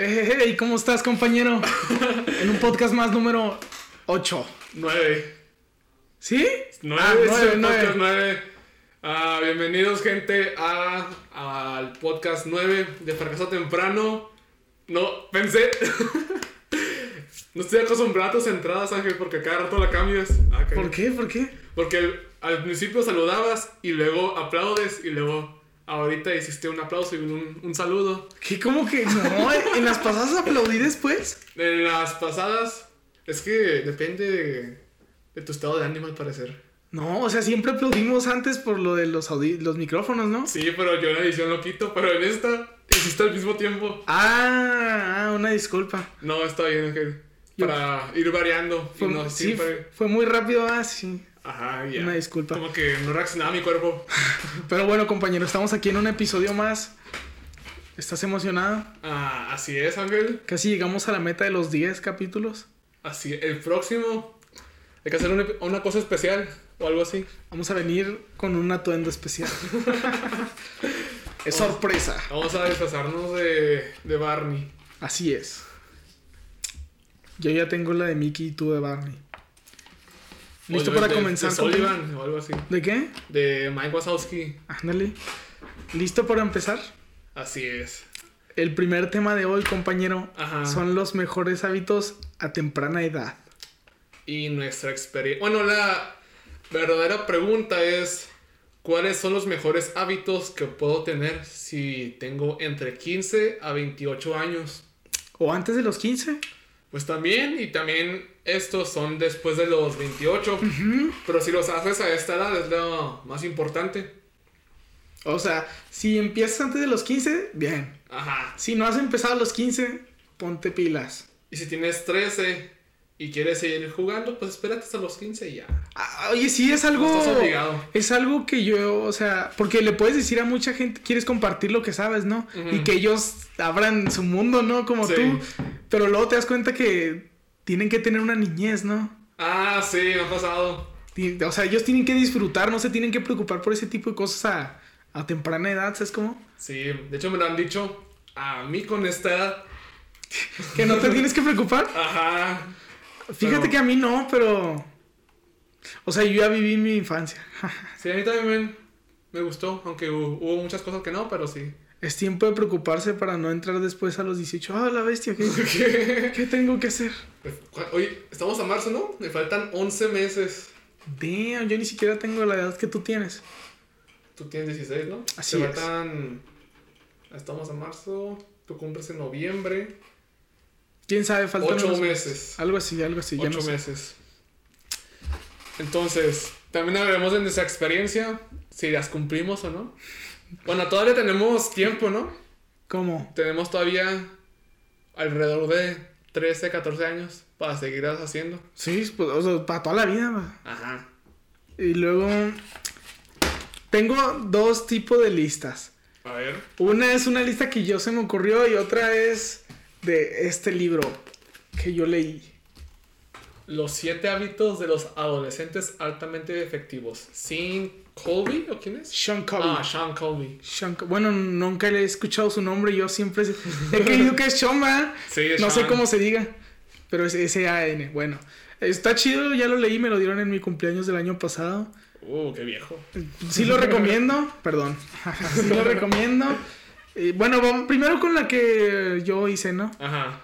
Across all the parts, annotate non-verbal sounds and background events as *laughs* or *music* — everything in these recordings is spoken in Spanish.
Hey, ¿cómo estás, compañero? *laughs* en un podcast más número 8. 9. ¿Sí? 9, Ah, nueve, nueve. podcast 9. Ah, bienvenidos, gente, a, al podcast 9 de Fracaso Temprano. No, pensé. *laughs* no estoy acostumbrado a tus entradas, Ángel, porque cada rato la cambias. Ah. ¿Por qué? ¿Por qué? Porque el- al principio saludabas y luego aplaudes y luego ahorita hiciste un aplauso y un, un saludo. ¿Qué? ¿Cómo que no? ¿En las pasadas aplaudí después? En las pasadas, es que depende de, de tu estado de ánimo al parecer. No, o sea, siempre aplaudimos antes por lo de los, los micrófonos, ¿no? Sí, pero yo en la edición lo quito, pero en esta hiciste al mismo tiempo. Ah, ah, una disculpa. No, está bien, Ángel. Yo- Para ir variando y Fue, no sí, siempre. fue muy rápido, ah, sí. Ajá, ya. Una disculpa. Como que no reaccionaba mi cuerpo. *laughs* Pero bueno, compañero, estamos aquí en un episodio más. ¿Estás emocionado? Ah, así es, Ángel. Casi llegamos a la meta de los 10 capítulos. Así, el próximo. Hay que hacer una, una cosa especial o algo así. Vamos a venir con un atuendo especial. *laughs* es sorpresa. Vamos a disfrazarnos de, de Barney. Así es. Yo ya tengo la de Mickey y tú de Barney. ¿Listo para de- comenzar? De compañero? Sullivan o algo así. ¿De qué? De Mike Wazowski. Ándale. ¿Listo para empezar? Así es. El primer tema de hoy, compañero, Ajá. son los mejores hábitos a temprana edad. Y nuestra experiencia. Bueno, la verdadera pregunta es: ¿cuáles son los mejores hábitos que puedo tener si tengo entre 15 a 28 años? ¿O antes de los 15? Pues también, y también estos son después de los 28. Pero si los haces a esta edad es lo más importante. O sea, si empiezas antes de los 15, bien. Ajá. Si no has empezado a los 15, ponte pilas. Y si tienes 13 y quieres seguir jugando, pues espérate hasta los 15 y ya. Ah, Oye, sí, es algo. No estás obligado. Es algo que yo, o sea, porque le puedes decir a mucha gente, quieres compartir lo que sabes, ¿no? Y que ellos abran su mundo, ¿no? Como Sí. tú. Pero luego te das cuenta que tienen que tener una niñez, ¿no? Ah, sí, me ha pasado. O sea, ellos tienen que disfrutar, no se tienen que preocupar por ese tipo de cosas a, a temprana edad, ¿sabes cómo? Sí, de hecho me lo han dicho a mí con esta edad. *laughs* Que no te tienes que preocupar. Ajá. Fíjate Pero- que a mí no, pero. O sea, yo ya viví mi infancia. Sí, a mí también me, gustó, aunque hu- hubo muchas cosas que no, pero sí. Es tiempo de preocuparse para no entrar después a los 18. Ah, la bestia, ¿qué, ¿qué tengo que hacer? Oye, estamos a marzo, ¿no? Me faltan 11 meses. Damn, yo ni siquiera tengo la edad que tú tienes. Tú tienes 16, ¿no? Así Te es. faltan... Estamos a marzo, tú cumples en noviembre. ¿Quién sabe? Faltan 8 unos- meses. Algo así, algo así. ya 8 no sé. meses. Entonces, también hablaremos de nuestra experiencia, si las cumplimos o no. Bueno, todavía tenemos tiempo, ¿no? ¿Cómo? Tenemos todavía alrededor de 13, 14 años para seguir haciendo. Sí, pues, o sea, para toda la vida. va. Ajá. Y luego. Tengo dos tipos de listas. A ver. Una es una lista que yo se me ocurrió y otra es de este libro que yo leí. Los siete hábitos de los adolescentes altamente efectivos. Sin Colby, ¿o quién es? Sean Covey. Ah, Sean Colby. Sean bueno, nunca le he escuchado su nombre. Yo siempre he querido que es Sean, ¿verdad? *laughs* Sí, es No sé cómo se diga, pero es S-A-N. Bueno, está chido, ya lo leí, me lo dieron en mi cumpleaños del año pasado. Uh, qué viejo. Sí lo recomiendo, *laughs* perdón. *laughs* Sí lo recomiendo. Eh, bueno, vamos primero con la que yo hice, ¿no? Ajá.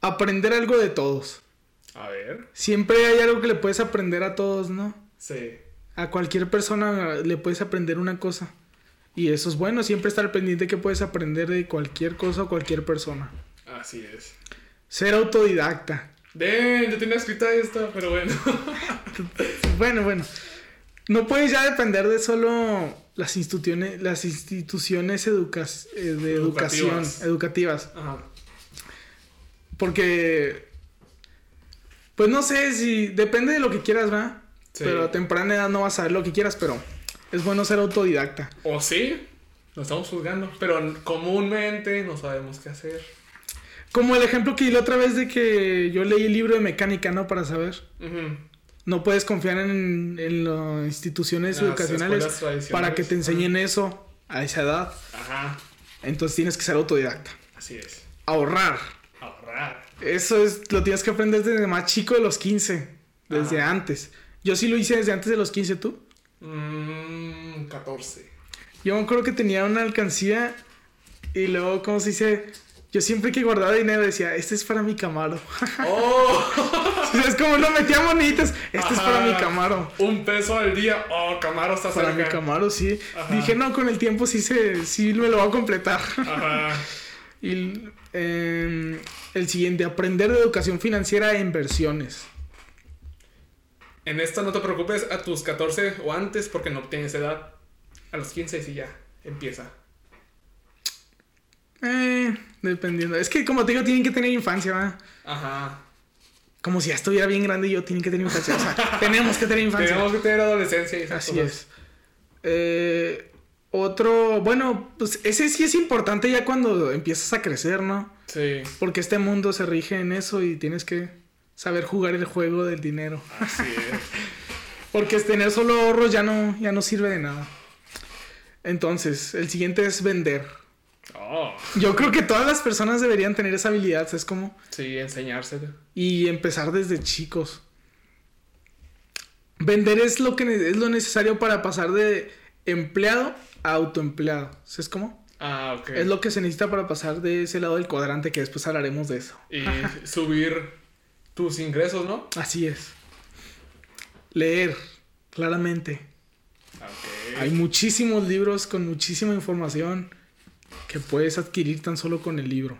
Aprender algo de todos. A ver. Siempre hay algo que le puedes aprender a todos, ¿no? Sí. A cualquier persona le puedes aprender una cosa. Y eso es bueno, siempre estar pendiente que puedes aprender de cualquier cosa o cualquier persona. Así es. Ser autodidacta. De, yo tenía escrita esta, pero bueno. *laughs* Bueno, bueno. No puedes ya depender de solo las instituciones, las instituciones educa- eh, de educación Educativas. educativas. Ajá. Porque, pues no sé si depende de lo que quieras, ¿va? Sí. Pero a temprana edad no vas a saber lo que quieras, pero es bueno ser autodidacta. O sí, lo estamos juzgando. Pero comúnmente no sabemos qué hacer. Como el ejemplo que di la otra vez de que yo leí el libro de mecánica, ¿no? Para saber. Ujú. No puedes confiar en, en las instituciones Las educacionales para que te enseñen eso a esa edad. Ajá. Entonces tienes que ser autodidacta. Así es. ahorrar. Ahorrar. Eso es, lo tienes que aprender desde más chico de los 15, desde Ajá. antes. Yo sí lo hice desde antes de los 15, ¿tú? Mmm, 14. Yo me acuerdo que tenía una alcancía y luego, ¿cómo se dice? Yo siempre que guardaba dinero decía, este es para mi Camaro. *laughs* ¡Oh! es como no metía monitas, este es para mi Camaro. Un peso al día. ¡Oh, Camaro está Para mi! Camaro, sí. Ajá. Dije, no, con el tiempo sí, se, sí me lo va a completar. Ajá. *laughs* y em, el siguiente, aprender de educación financiera e inversiones. En esta no te preocupes a tus 14 o antes porque no tienes edad. A los 15 sí ya empieza. Eh, dependiendo. Es que como te digo, tienen que tener infancia, ¿va? Ajá. Como si ya estuviera bien grande y yo, tienen que tener infancia. O sea, *laughs* tenemos que tener infancia. Tenemos que tener adolescencia y esas Así cosas. es. Eh, otro, bueno, pues ese sí es importante ya cuando empiezas a crecer, ¿no? Sí, Porque este mundo se rige en eso y tienes que saber jugar el juego del dinero. así es. *laughs* Porque tener solo ahorros ya no, ya no sirve de nada. Entonces, el siguiente es vender. Oh, Yo creo que todas las personas deberían tener esa habilidad, es como sí, enseñárselo. y empezar desde chicos. Vender es lo que es lo necesario para pasar de empleado a autoempleado. ¿Sabes cómo? Ah, ok. Es lo que se necesita para pasar de ese lado del cuadrante, que después hablaremos de eso. Y subir tus ingresos, ¿no? Así es. Leer, claramente. Ok. Hay muchísimos libros con muchísima información que puedes adquirir tan solo con el libro.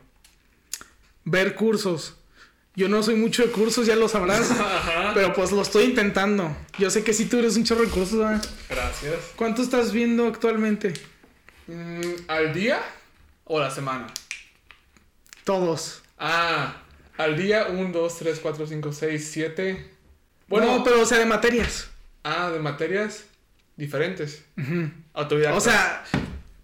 Ver cursos. Yo no soy mucho de cursos, ya lo sabrás. *laughs* Ajá. pero pues lo estoy intentando. Yo sé que sí tú eres un chorro de cursos, ¿verdad? Gracias. ¿Cuánto estás viendo actualmente? Mm, ¿Al día o la semana? Todos. Ah, al día 1, 2, 3, 4, 5, 6, 7. Bueno, Bueno, pero o sea, de materias. ah, de materias diferentes. Ujú. Autodidacta. O sea,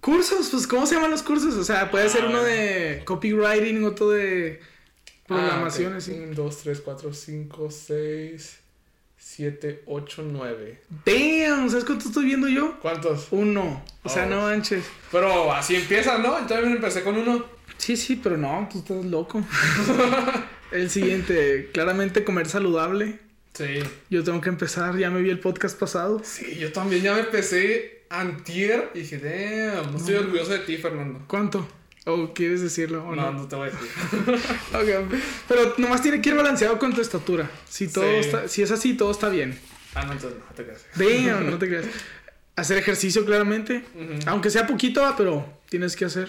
cursos, pues ¿cómo se llaman los cursos? O sea, puede ser Ah. uno de copywriting, otro de programación, así. 1, 2, 3, 4, 5, 6, 7, 8, 9. Damn, ¿sabes cuánto estoy viendo yo? ¿Cuántos? Uno. O sea, Oh. no manches. Pero así empiezan, ¿no? También empecé con uno. Sí, sí, pero no, tú estás loco. *laughs* el siguiente, claramente comer saludable. Sí. Yo tengo que empezar, ya me vi el podcast pasado. Sí, yo también ya me empecé antier y dije, damn, no estoy orgulloso de ti, Fernando. ¿Cuánto? ¿O quieres decirlo o No, no? no te voy a decir. *laughs* Ok, Pero nomás tiene que ir balanceado con tu estatura. Si todo Sí. está, si es así, todo está bien. Ah, no, entonces no te creas. Damn, no te creas. Hacer ejercicio claramente. Aunque sea poquito, ah, pero tienes que hacer.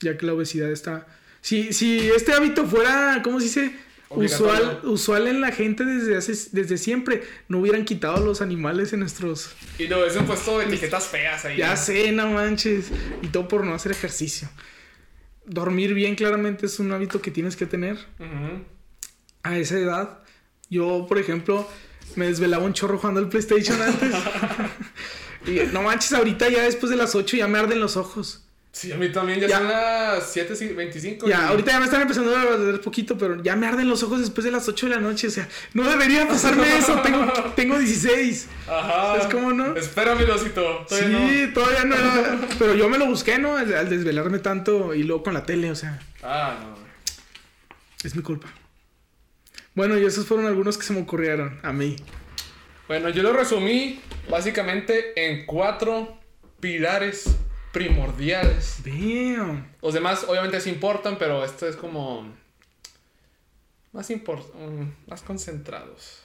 Ya que la obesidad está. Si, si este hábito fuera, ¿cómo se dice? Usual, usual en la gente desde hace, desde siempre. No hubieran quitado los animales en nuestros. Y lo hubiesen puesto etiquetas feas ahí. Ya sé, no manches. Y todo por no hacer ejercicio. Dormir bien claramente es un hábito que tienes que tener a esa edad. Yo, por ejemplo, me desvelaba un chorro jugando al PlayStation antes. *laughs* y no manches, ahorita ya después de las 8 ya me arden los ojos. Sí, a mí también ya, Ya. son las 7.25. Ya, y- ahorita ya me están empezando a doler poquito, pero ya me arden los ojos después de las 8 de la noche. O sea, no debería pasarme eso. Tengo, *laughs* tengo 16. Ajá. ¿Sabes cómo no? Espérame, Losito. Todavía sí, no. todavía no. *laughs* Pero yo me lo busqué, ¿no? Al, al desvelarme tanto y luego con la tele, o sea, Ah, no. es mi culpa. Bueno, y esos fueron algunos que se me ocurrieron a mí. Bueno, yo lo resumí básicamente en cuatro pilares primordiales. Damn. Los demás obviamente sí importan, pero esto es como más import mm, más concentrados.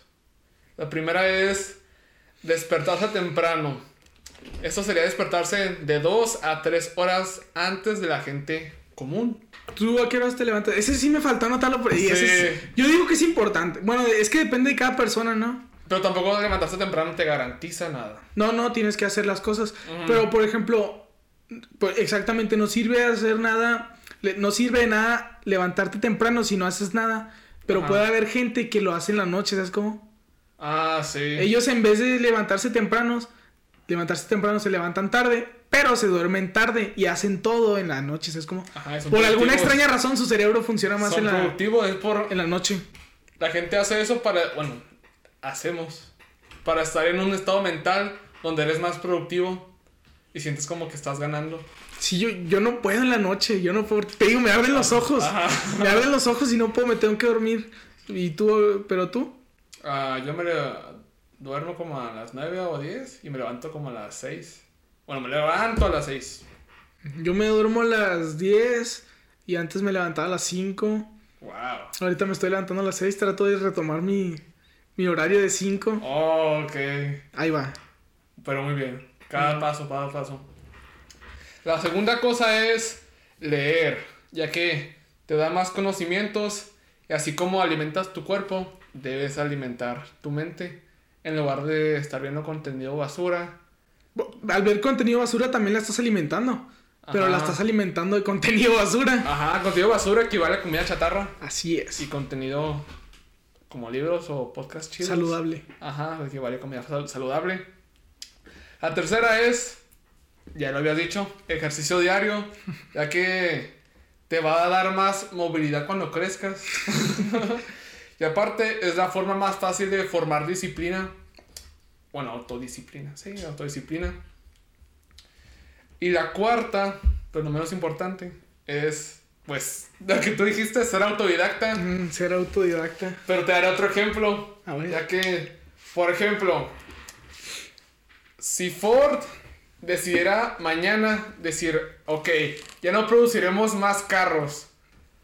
La primera es despertarse temprano. Esto sería despertarse de 2 a 3 horas antes de la gente común. ¿Tú a qué horas te levantas? Ese sí me faltó anotarlo por. Sí. ese es- yo digo que es importante. Bueno, es que depende de cada persona, ¿no? Pero tampoco levantarse temprano te garantiza nada. No, no, tienes que hacer las cosas. Pero, por ejemplo, pues, exactamente, no sirve hacer nada, no sirve de nada levantarte temprano si no haces nada. Pero Ajá. puede haber gente que lo hace en la noche, ¿sabes cómo? Ah, sí. Ellos en vez de levantarse tempranos, levantarse temprano se levantan tarde, pero se duermen tarde y hacen todo en la noche, ¿sabes cómo? Ajá, Por alguna extraña razón su cerebro funciona más Son en la, productivos, es por en la noche. La gente hace eso para, bueno, hacemos, para estar en un estado mental donde eres más productivo. Y sientes como que estás ganando. Sí, yo, yo no puedo en la noche, yo no puedo. Te digo, me arden los ojos. Ajá. Me arden los ojos y no puedo, me tengo que dormir. ¿Y tú, pero tú? Ah, yo me duermo como a las 9 o 10 y me levanto como a las 6. Bueno, me levanto a las 6. Yo me duermo a las 10 y antes me levantaba a las 5. Wow. Ahorita me estoy levantando a las 6, trato de retomar mi, mi horario de 5. Oh, ok. Ahí va. Pero muy bien. Cada paso, cada paso. La segunda cosa es leer, ya que te da más conocimientos y así como alimentas tu cuerpo, debes alimentar tu mente en lugar de estar viendo contenido basura. Al ver contenido basura también la estás alimentando. Pero la estás alimentando de contenido basura. Ajá, contenido basura equivale a comida chatarra Así es. y contenido como libros o podcast chidos. Saludable. Ajá, equivale a comida sal- saludable. La tercera es, ya lo habías dicho, ejercicio diario, ya que te va a dar más movilidad cuando crezcas. *laughs* y aparte es la forma más fácil de formar disciplina. Bueno, autodisciplina, sí, autodisciplina. Y la cuarta, pero no menos importante, es, pues, la que tú dijiste, ser autodidacta. Mm, ser autodidacta. Pero te daré otro ejemplo. A ver. Ya que, por ejemplo, si Ford decidiera mañana decir, ok, ya no produciremos más carros,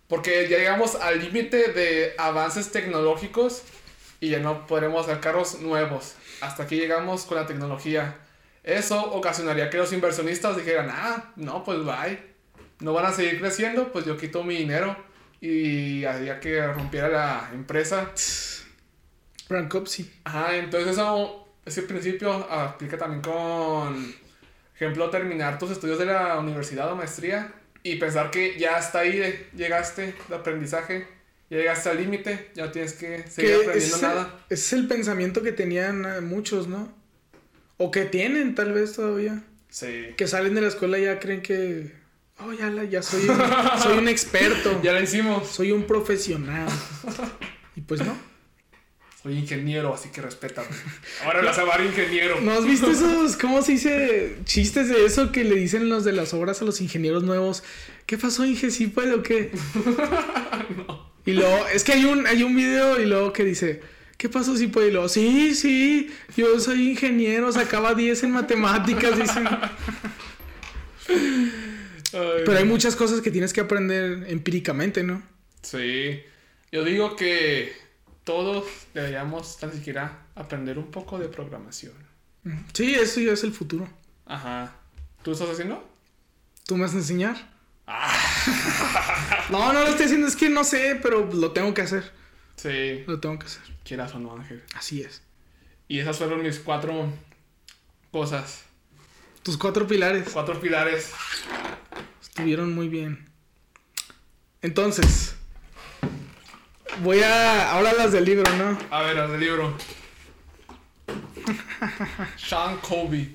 porque ya llegamos al límite de avances tecnológicos y ya no podremos hacer carros nuevos. Hasta aquí llegamos con la tecnología. Eso ocasionaría que los inversionistas dijeran, ah, no, pues bye. No van a seguir creciendo, pues yo quito mi dinero y haría que rompiera la empresa. Francopsy. Ajá, entonces eso, ese principio aplica también con, ejemplo, terminar tus estudios de la universidad o maestría y pensar que ya hasta ahí de- llegaste de aprendizaje, ya llegaste al límite, ya no tienes que seguir Que aprendiendo ese, nada. ese es el pensamiento que tenían eh, muchos, ¿no? O que tienen tal vez todavía. Sí. Que salen de la escuela y ya creen que... Oh, ya, la- ya soy, un, soy un *laughs* experto. Ya lo hicimos. Soy un profesional. *laughs* Y pues no. Soy ingeniero, así que respétame. *laughs* Ahora la sabar ingeniero. ¿No has visto esos, cómo se dice, chistes de eso que le dicen los de las obras a los ingenieros nuevos? ¿Qué pasó, Inge? ¿Sí puede o qué? *laughs* Y luego, es que hay un, hay un video y luego que dice, ¿qué pasó si puede? Y luego, sí, sí, yo soy ingeniero, sacaba 10 en matemáticas, dicen. Ay, Pero hay muchas cosas que tienes que aprender empíricamente, ¿no? Sí. Yo digo que todos deberíamos tan siquiera aprender un poco de programación. Sí, eso ya es el futuro. Ajá. ¿Tú estás haciendo? ¿Tú me vas a enseñar? *laughs* No, no lo estoy haciendo, es que no sé, pero lo tengo que hacer. Sí. Lo tengo que hacer. Quieras o no, Ángel. Así es. Y esas fueron mis cuatro cosas. Tus cuatro pilares Cuatro pilares. estuvieron muy bien. Entonces, voy a. Ahora las del libro, ¿no? A ver, las del libro. *laughs* Sean Colby.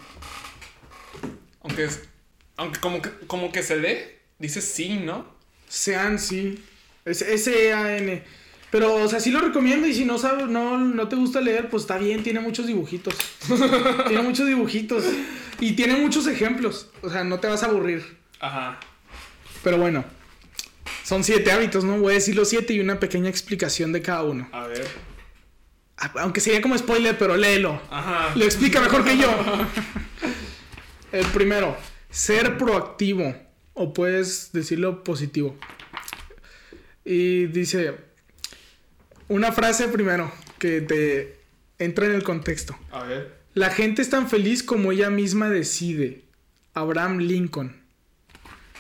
Aunque es. Aunque como que, como que se lee, dice sí, ¿no? Sean, sí. Es S-E-A-N. Pero, o sea, sí lo recomiendo y si no sabes, no, no te gusta leer, pues está bien, tiene muchos dibujitos. *laughs* tiene muchos dibujitos. Y tiene muchos ejemplos. O sea, no te vas a aburrir. Ajá. Pero bueno, son siete hábitos, ¿no? Voy a decir los siete y una pequeña explicación de cada uno. A ver. Ah, Aunque sería como spoiler, pero léelo. Ajá. Lo explica mejor que yo. *laughs* El primero, ser proactivo. O puedes decirlo positivo. Y dice, una frase primero que te entra en el contexto. A ver. La gente es tan feliz como ella misma decide. Abraham Lincoln.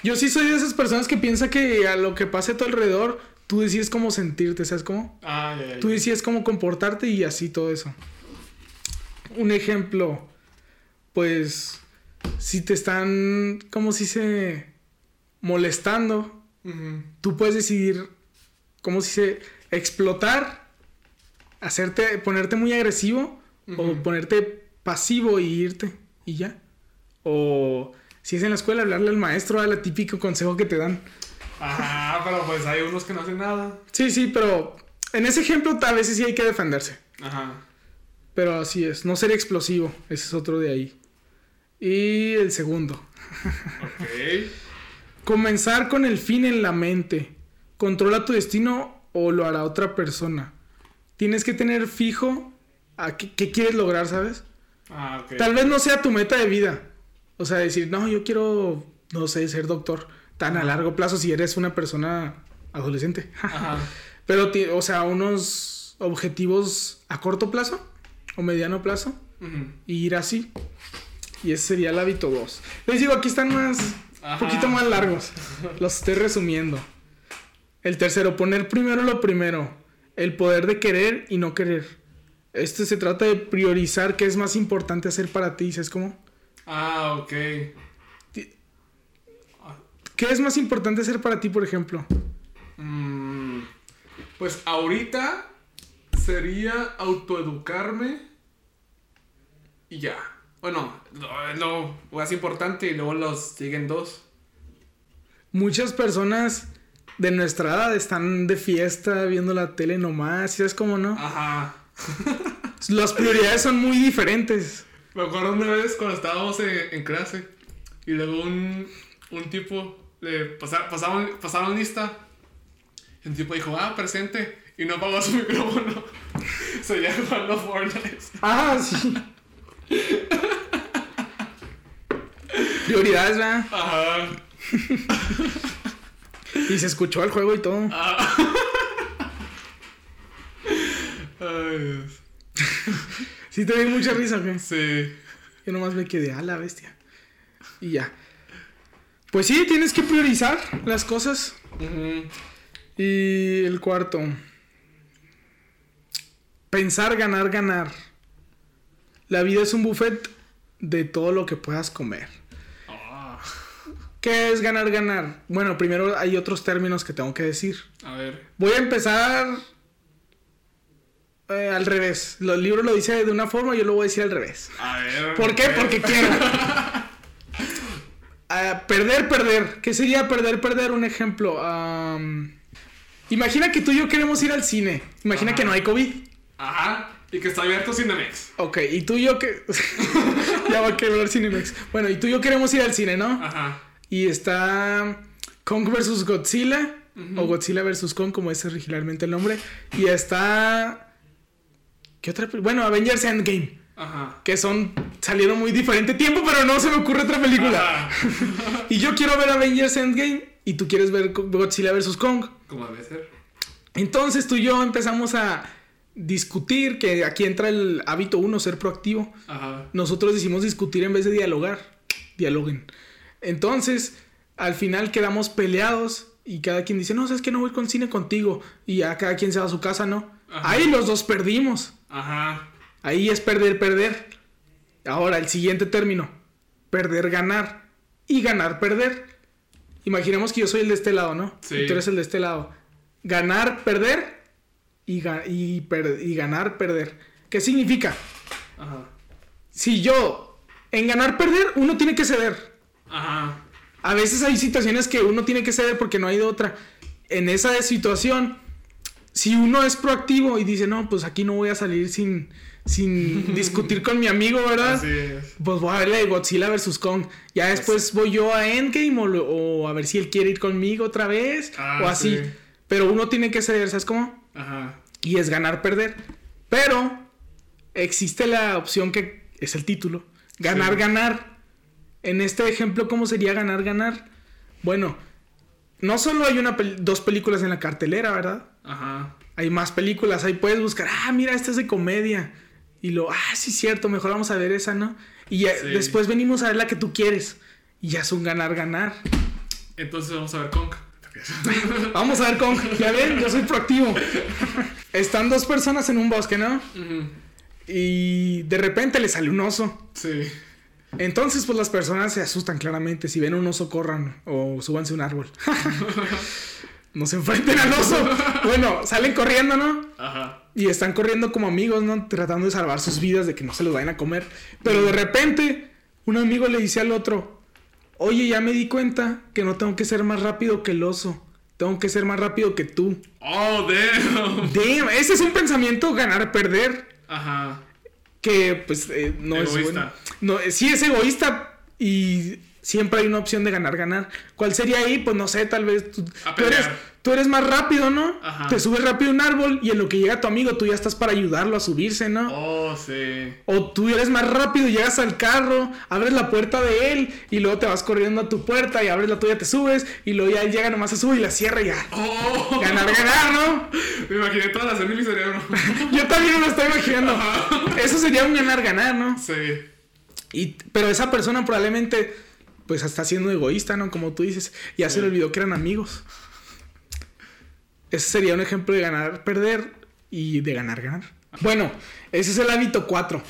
Yo sí soy de esas personas que piensa que a lo que pase a tu alrededor, tú decides cómo sentirte, ¿sabes cómo? Ah, ya, ya. Tú decides cómo comportarte y así todo eso. Un ejemplo, pues, si te están, como si se molestando, tú puedes decidir, como si se explotar, hacerte, ponerte muy agresivo o ponerte pasivo y irte y ya. O si es en la escuela, hablarle al maestro, al típico consejo que te dan. Ajá, pero pues hay unos que no hacen nada. Sí, sí, pero en ese ejemplo a veces sí hay que defenderse. Ajá. Pero así es, no ser explosivo, ese es otro de ahí. Y el segundo. Ok. *laughs* Comenzar con el fin en la mente. Controla tu destino o lo hará otra persona. Tienes que tener fijo a qué, qué quieres lograr, ¿sabes? Ah, ok. Tal vez no sea tu meta de vida. O sea, decir, no, yo quiero, no sé, ser doctor. Tan a largo plazo si eres una persona adolescente. *laughs* Ajá. Pero, o sea, unos objetivos a corto plazo o mediano plazo y ir así. Y ese sería el hábito 2. Les digo, aquí están más, un poquito más largos. Los estoy resumiendo. El tercero, poner primero lo primero. El poder de querer y no querer. Este se trata de priorizar qué es más importante hacer para ti. ¿Sabes cómo? Ah, ok. ¿Qué es más importante hacer para ti, por ejemplo? Mm, pues ahorita sería autoeducarme y ya. Bueno, lo, lo más importante y luego los siguen dos. Muchas personas de nuestra edad están de fiesta viendo la tele nomás. ¿Sabes cómo no? Ajá. Las prioridades son muy diferentes. Me acuerdo una vez cuando estábamos en, en clase y luego un, un tipo le pasa- pasaban, pasaban lista. Y un tipo dijo, ah, presente. Y no apagó su *laughs* micrófono. Seguía jugando Fortnite. Ah, sí. Prioridades, ¿verdad? Ajá. *laughs* Y se escuchó el juego y todo. *laughs* Ay, Dios. Sí te dio mucha risa, ¿qué? Sí. Yo nomás me quedé a la bestia. Y ya. Pues sí, tienes que priorizar las cosas. Y el cuarto. Pensar, ganar, ganar. La vida es un buffet de todo lo que puedas comer. Ah, ¿Qué es ganar, ganar? Bueno, primero hay otros términos que tengo que decir. a ver. Voy a empezar eh, al revés. Los libros lo dice de una forma, yo lo voy a decir al revés. A ver. ¿Por qué? Porque quiero. *laughs* Ah, perder, perder. ¿Qué sería perder, perder? Un ejemplo. imagina que tú y yo queremos ir al cine. Imagina Ajá. que no hay COVID. Ajá. Y que está abierto Cinemex. Ok, y tú y yo que... *laughs* *laughs* ya va a quebrar Cinemex. Bueno, y tú y yo queremos ir al cine, ¿no? Ajá. Y está Kong vs. Godzilla. O Godzilla vs. Kong, como es originalmente el nombre. Y está... ¿Qué otra? Bueno, Avengers Endgame. Ajá. Que son... Salieron muy diferente tiempo, pero no se me ocurre otra película. *laughs* Y yo quiero ver Avengers Endgame. Y tú quieres ver Godzilla vs. Kong. Como debe ser. Entonces tú y yo empezamos a discutir, que aquí entra el hábito uno, ser proactivo. Ajá. Nosotros decimos discutir en vez de dialogar. Dialoguen. Entonces, al final quedamos peleados y cada quien dice, no, sabes que no voy con cine contigo. Y ya cada quien se va a su casa, ¿no? Ajá. Ahí los dos perdimos. Ajá. Ahí es perder, perder. Ahora, el siguiente término. Perder, ganar. Y ganar, perder. Imaginemos que yo soy el de este lado, ¿no? Sí. Y tú eres el de este lado. Ganar, perder. Y, ga- y, per- y ganar, perder. ¿Qué significa? Ajá. Si yo, en ganar, perder, uno tiene que ceder. Ajá. A veces hay situaciones que uno tiene que ceder porque no hay de otra. En esa situación, si uno es proactivo y dice, no, pues aquí no voy a salir sin, sin *laughs* discutir con mi amigo, ¿verdad? Así es. Pues voy a ver la de Godzilla vs. Kong. Ya después voy yo a Endgame o, a ver si él quiere ir conmigo otra vez. Ah, o así. sí. Pero uno tiene que ceder, ¿sabes cómo? Ajá. Y es ganar, perder. Pero existe la opción que es el título. Ganar, Sí. ganar. En este ejemplo, ¿cómo sería ganar, ganar? Bueno, no solo hay una pel- dos películas en la cartelera, ¿verdad? Ajá. Hay más películas, ahí puedes buscar, ah, mira, esta es de comedia. Y lo, ah, sí, cierto, mejor vamos a ver esa, ¿no? Y ya- Sí. después venimos a ver la que tú quieres. Y ya es un ganar, ganar. Entonces vamos a ver Kong. *laughs* Vamos a ver con, ya ven, yo soy proactivo. Están dos personas en un bosque, ¿no? Ujú. Y de repente le sale un oso. Sí. Entonces, pues las personas se asustan claramente. Si ven un oso, corran o súbanse a un árbol. *laughs* no se enfrenten al oso. Bueno, salen corriendo, ¿no? Ajá. Y están corriendo como amigos, ¿no? Tratando de salvar sus vidas, de que no se los vayan a comer. Pero de repente, un amigo le dice al otro, oye, ya me di cuenta que no tengo que ser más rápido que el oso. Tengo que ser más rápido que tú. Oh, damn. Damn, ese es un pensamiento ganar-perder. Ajá. Que pues eh, no es Egoísta. bueno. No, eh, sí es egoísta, y siempre hay una opción de ganar, ganar. ¿Cuál sería ahí? Pues no sé, tal vez tú, A tú eres, tú eres más rápido, ¿no? Ajá. Te subes rápido a un árbol y en lo que llega tu amigo tú ya estás para ayudarlo a subirse, ¿no? Oh, sí. O tú eres más rápido, llegas al carro, abres la puerta de él y luego te vas corriendo a tu puerta y abres la tuya, te subes y luego ya él llega nomás se sube y la cierra y ya. Oh. Ganar, ganar, ¿no? *laughs* Me imaginé toda la escena en mi cerebro. Yo también me lo estoy imaginando. Eso sería un ganar, ganar, ¿no? sí. Y, pero esa persona probablemente, pues está siendo egoísta, ¿no? Como tú dices, ya se le olvidó que eran amigos. Ese sería un ejemplo de ganar, perder y de ganar, ganar. Bueno, ese es el hábito 4.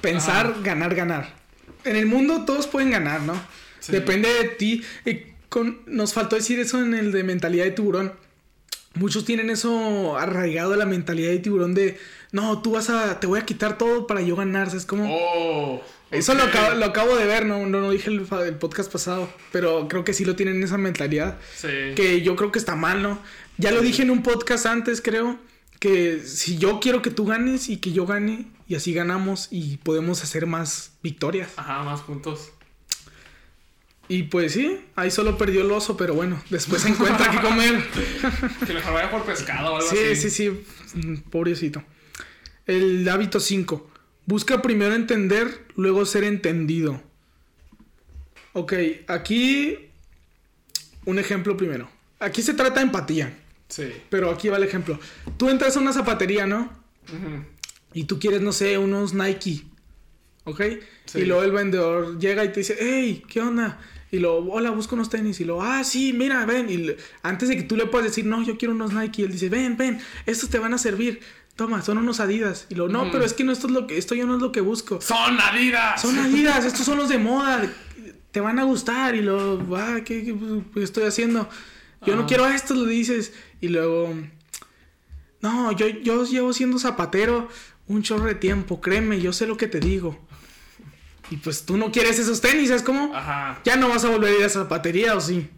Pensar, Ajá. ganar, ganar. En el mundo todos pueden ganar, ¿no? Sí. Depende de ti. Eh, con, nos faltó decir eso en el de mentalidad de tiburón. Muchos tienen eso arraigado de la mentalidad de tiburón de, no, tú vas a, te voy a quitar todo para yo ganar, ¿sabes cómo? Oh. Eso lo acabo, lo acabo de ver, no, no, no dije el, el podcast pasado, pero creo que sí lo tienen esa mentalidad, Sí. que yo creo que está mal, ¿no? Ya lo dije en un podcast antes, creo, que si yo quiero que tú ganes y que yo gane, y así ganamos y podemos hacer más victorias. Ajá, más puntos. Y pues sí, ahí solo perdió el oso, pero bueno, después se encuentra que comer. *laughs* Que mejor vaya por pescado o algo Sí, así. sí, sí, mm, pobrecito. El hábito 5. Busca primero entender, luego ser entendido. Ok, aquí un ejemplo primero. Aquí se trata de empatía, Sí. pero aquí va el ejemplo. Tú entras a una zapatería, ¿no? Y tú quieres, no sé, unos Nike. ¿Ok? Sí. Y luego el vendedor llega y te dice, hey, ¿qué onda? Y luego, hola, busco unos tenis. Y luego, ah, sí, mira, ven. Y le- antes de que tú le puedas decir, no, yo quiero unos Nike. Y él dice, ven, ven, estos te van a servir. Toma, son unos Adidas. Y luego, no, pero es que no, esto, es lo que, esto ya no es lo que busco. ¡Son Adidas! Son Adidas, *laughs* estos son los de moda. Te van a gustar. Y luego, ah, ¿qué, qué- qué estoy haciendo? Yo no quiero estos, le dices. Y luego, no, yo, yo llevo siendo zapatero un chorro de tiempo, créeme, yo sé lo que te digo. Y pues tú no quieres esos tenis, ¿sabes cómo? Ajá. Ya no vas a volver a ir a zapatería, ¿o sí?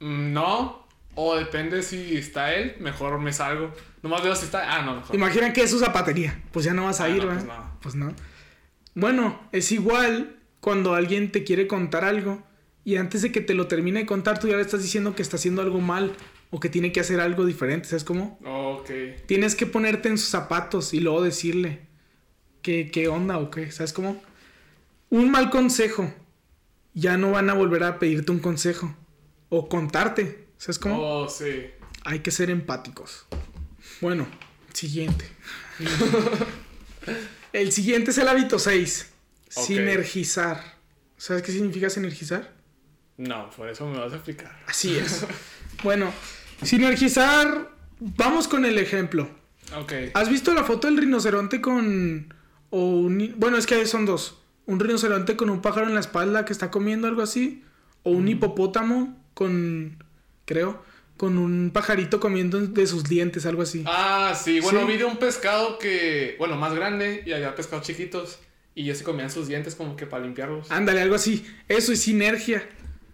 Mm, No. O depende si está él, mejor me salgo. Nomás veo si está. Ah, no, mejor. Que es su zapatería, pues ya no vas a Ah, ir, no, ¿verdad? pues no. Pues no. Bueno, es igual cuando alguien te quiere contar algo y antes de que te lo termine de contar, tú ya le estás diciendo que está haciendo algo mal o que tiene que hacer algo diferente, ¿sabes cómo? Ok. Tienes que ponerte en sus zapatos y luego decirle qué, qué onda o qué, ¿sabes cómo? Un mal consejo. Ya no van a volver a pedirte un consejo o contarte, ¿sabes cómo? Oh, sí. Hay que ser empáticos. Bueno, siguiente. el siguiente es el hábito 6. Ok. Sinergizar. ¿Sabes qué significa sinergizar? No, por eso me vas a explicar. Así es. bueno, sinergizar. Vamos con el ejemplo. Ok. ¿Has visto la foto del rinoceronte con... O un- bueno, es que son dos. Un rinoceronte con un pájaro en la espalda que está comiendo algo así. O un hipopótamo con... Creo. Con un pajarito comiendo de sus dientes, algo así. Ah, sí. Bueno, Sí. vi de un pescado que. Bueno, más grande y había pescados chiquitos. Y ellos se comían sus dientes como que para limpiarlos. Ándale, algo así. Eso es sinergia.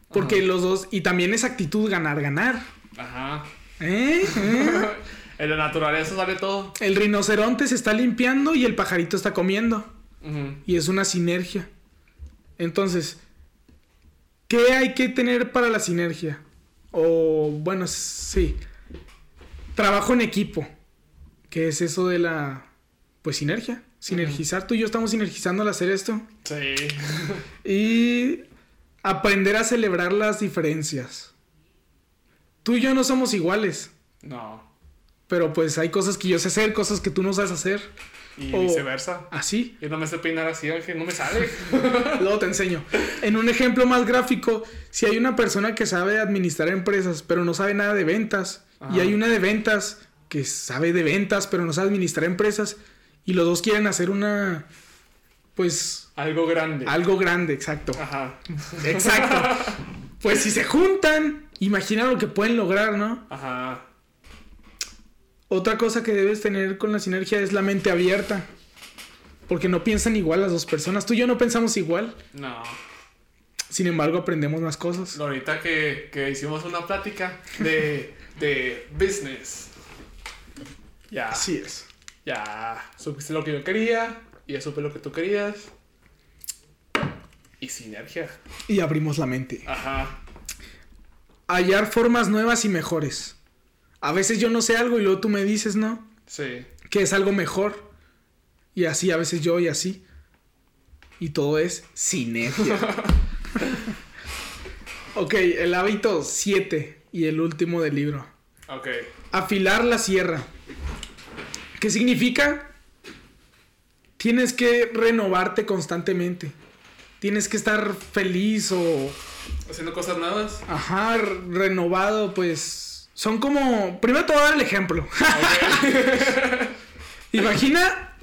Porque Ajá. los dos... Y también es actitud ganar, ganar. Ajá. ¿Eh? ¿Eh? *laughs* en la naturaleza sale todo. El rinoceronte se está limpiando y el pajarito está comiendo. Y es una sinergia. Entonces, ¿qué hay que tener para la sinergia? O, bueno, sí. Trabajo en equipo. ¿Qué es eso de la, pues, sinergia? Sinergizar. Tú y yo estamos sinergizando al hacer esto. Sí. *laughs* Y aprender a celebrar las diferencias. Tú y yo no somos iguales. no. Pero pues hay cosas que yo sé hacer, cosas que tú no sabes hacer. Y O- viceversa. Así. Yo no me sé peinar así, Ángel, no me sale. *laughs* Luego te enseño. En un ejemplo más gráfico, si hay una persona que sabe administrar empresas, pero no sabe nada de ventas, y hay una de ventas que sabe de ventas, pero no sabe administrar empresas, y los dos quieren hacer una, pues, Algo grande. algo grande, exacto. Ajá. Exacto. *laughs* Pues si se juntan, imagina lo que pueden lograr, ¿no? Ajá. Otra cosa que debes tener con la sinergia es la mente abierta. Porque no piensan igual las dos personas. Tú y yo no pensamos igual. No. Sin embargo, aprendemos más cosas. Ahorita que, que hicimos una plática de, de business. Ya. Así es. Ya supiste lo que yo quería. Y ya supe lo que tú querías. Y sinergia. Y abrimos la mente. Ajá. Hallar formas nuevas y mejores. A veces yo no sé algo y luego tú me dices, ¿no? Sí. Que es algo mejor. Y así, a veces yo y así. Y todo es sinergia. *laughs* ok, el hábito 7 y el último del libro. Ok. Afilar la sierra. ¿Qué significa? Tienes que renovarte constantemente. Tienes que estar feliz o... Haciendo cosas nuevas. Ajá, renovado, pues... Son como... Primero te voy a dar el ejemplo. *laughs* Imagina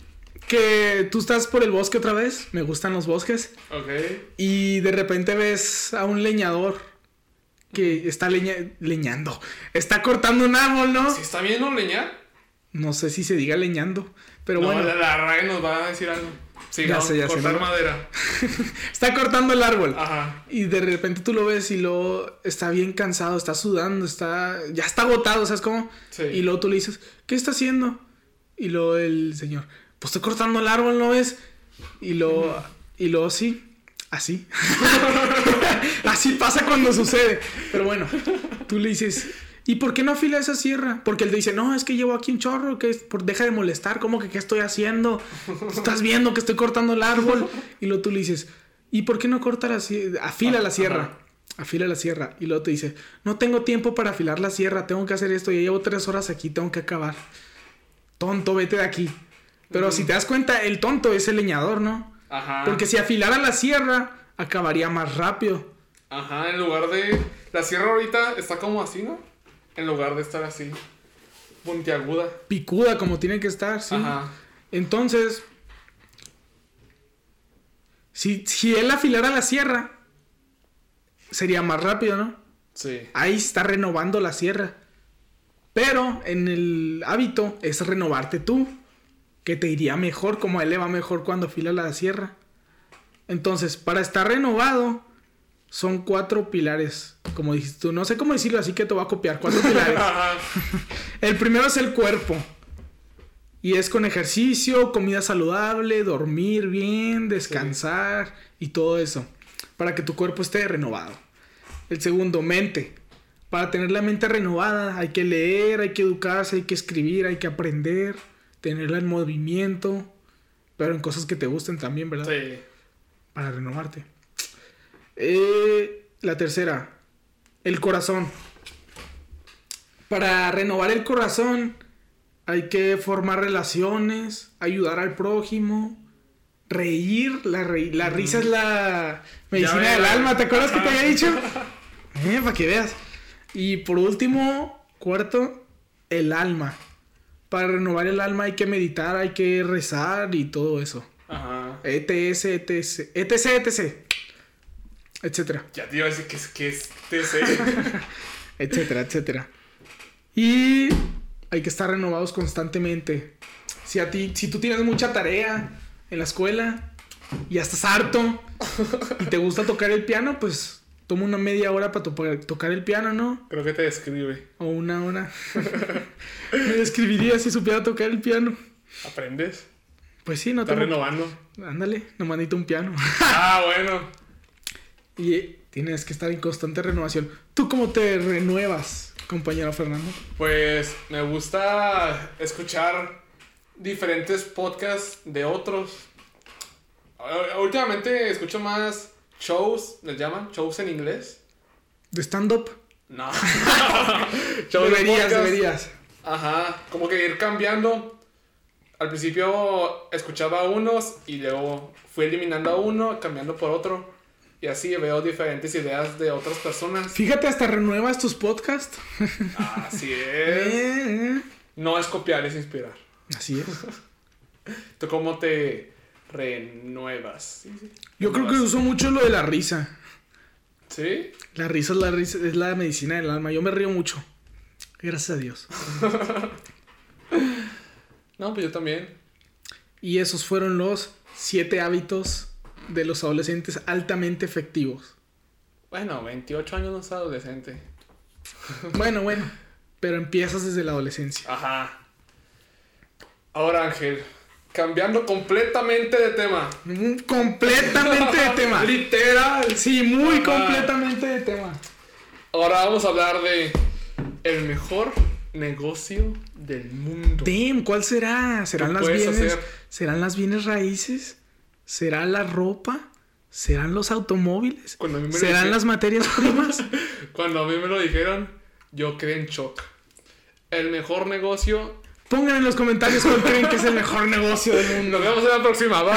que tú estás por el bosque otra vez. Me gustan los bosques. Ok. Y de repente ves a un leñador que está leña leñando. Está cortando un árbol, ¿no? Si está bien no leñar. No sé si se diga leñando. Pero no, bueno. La, la RAE nos va a decir algo. Sí, Ya no, sé, ya sé, cortar ¿no? madera. *laughs* está cortando el árbol. Ajá. Y de repente tú lo ves y luego está bien cansado, está sudando, está. ya está agotado, ¿sabes cómo? Sí. Y luego tú le dices, ¿qué está haciendo? Y luego el señor, pues estoy cortando el árbol, ¿no ves? Y luego, y luego sí, así. *laughs* *laughs* así pasa cuando sucede. Pero bueno, tú le dices, ¿y por qué no afila esa sierra? Porque él te dice, no, es que llevo aquí un chorro, que es por deja de molestar, ¿cómo que qué estoy haciendo? Estás viendo que estoy cortando el árbol. Y luego tú le dices, ¿y por qué no corta la sierra? Afila la sierra. Afila la sierra. Y luego te dice, no tengo tiempo para afilar la sierra, tengo que hacer esto, ya llevo tres horas aquí, tengo que acabar. Tonto, vete de aquí. Pero si te das cuenta, el tonto es el leñador, ¿no? Ajá. Porque si afilara la sierra, acabaría más rápido. Ajá, en lugar de. La sierra ahorita está como así, ¿no? En lugar de estar así. Puntiaguda. Picuda como tiene que estar, sí. Ajá. Entonces, si, si él afilara la sierra, sería más rápido, ¿no? Sí. Ahí está renovando la sierra. Pero en el hábito es renovarte tú. Que te iría mejor, como a él le va mejor cuando afila la sierra. Entonces, para estar renovado, son cuatro pilares. Como dijiste tú, no sé cómo decirlo, así que te voy a copiar. Cuatro pilares. *laughs* El primero es el cuerpo. Y es con ejercicio, comida saludable, dormir bien, descansar y todo eso. Para que tu cuerpo esté renovado. El segundo, mente. Para tener la mente renovada hay que leer, hay que educarse, hay que escribir, hay que aprender, tenerla en movimiento, pero en cosas que te gusten también, ¿verdad? Sí. Para renovarte. Eh, la tercera, el corazón. Para renovar el corazón hay que formar relaciones, ayudar al prójimo, reír. La, re- la risa es la medicina del alma, ¿te acuerdas que te había dicho? *laughs* Eh, para que veas. Y por último, cuarto, el alma. Para renovar el alma hay que meditar, hay que rezar y todo eso. Ajá. ETS, ETS, ETC, ETC, etcétera, Ya te iba a decir que es que es TC. *laughs* etcétera, etcétera. Y hay que estar renovados constantemente. Si a ti, si tú tienes mucha tarea en la escuela y ya estás harto y te gusta tocar el piano, pues toma una media hora para to- tocar el piano, ¿no? Creo que te describe. O una hora. *laughs* Me describiría si supiera tocar el piano. ¿Aprendes? Pues sí, no Estás tengo... renovando. Ándale, nomás necesito un piano. Ah, bueno. Y tienes que estar en constante renovación. ¿Tú cómo te renuevas, compañero Fernando? Pues me gusta escuchar diferentes podcasts de otros. Últimamente escucho más shows, les llaman, shows en inglés. ¿De stand-up? No. *laughs* Shows Deberías, deberías. Ajá, como que ir cambiando. Al principio escuchaba a unos y luego fui eliminando a uno, cambiando por otro. Y así veo diferentes ideas de otras personas. Fíjate, hasta renuevas tus podcasts. Así es. Eh, eh. No es copiar, es inspirar. Así es. *laughs* ¿Tú cómo te renuevas? Sí, sí. Yo creo que uso mucho lo de la risa. ¿Sí? La risa es la, risa, es la medicina del alma. Yo me río mucho. Gracias a Dios. *laughs* No, pues yo también. Y esos fueron los siete hábitos de los adolescentes altamente efectivos. Bueno, 28 años no es adolescente. Bueno, bueno. Pero empiezas desde la adolescencia. Ajá. Ahora, Ángel, Cambiando completamente de tema. Mm, Completamente de tema. *laughs* Literal. Sí, muy Ajá. completamente de tema. Ahora vamos a hablar de el mejor negocio del mundo. Damn, ¿cuál será? ¿Serán ¿Qué las bienes? hacer? ¿Serán las bienes raíces? ¿Será la ropa? ¿Serán los automóviles? Cuando a mí me ¿Serán dije- las materias primas? *laughs* Cuando a mí me lo dijeron, yo quedé en shock. El mejor negocio. Pongan en los comentarios cuál creen que es el mejor negocio del mundo. Nos vemos en la próxima. Bye.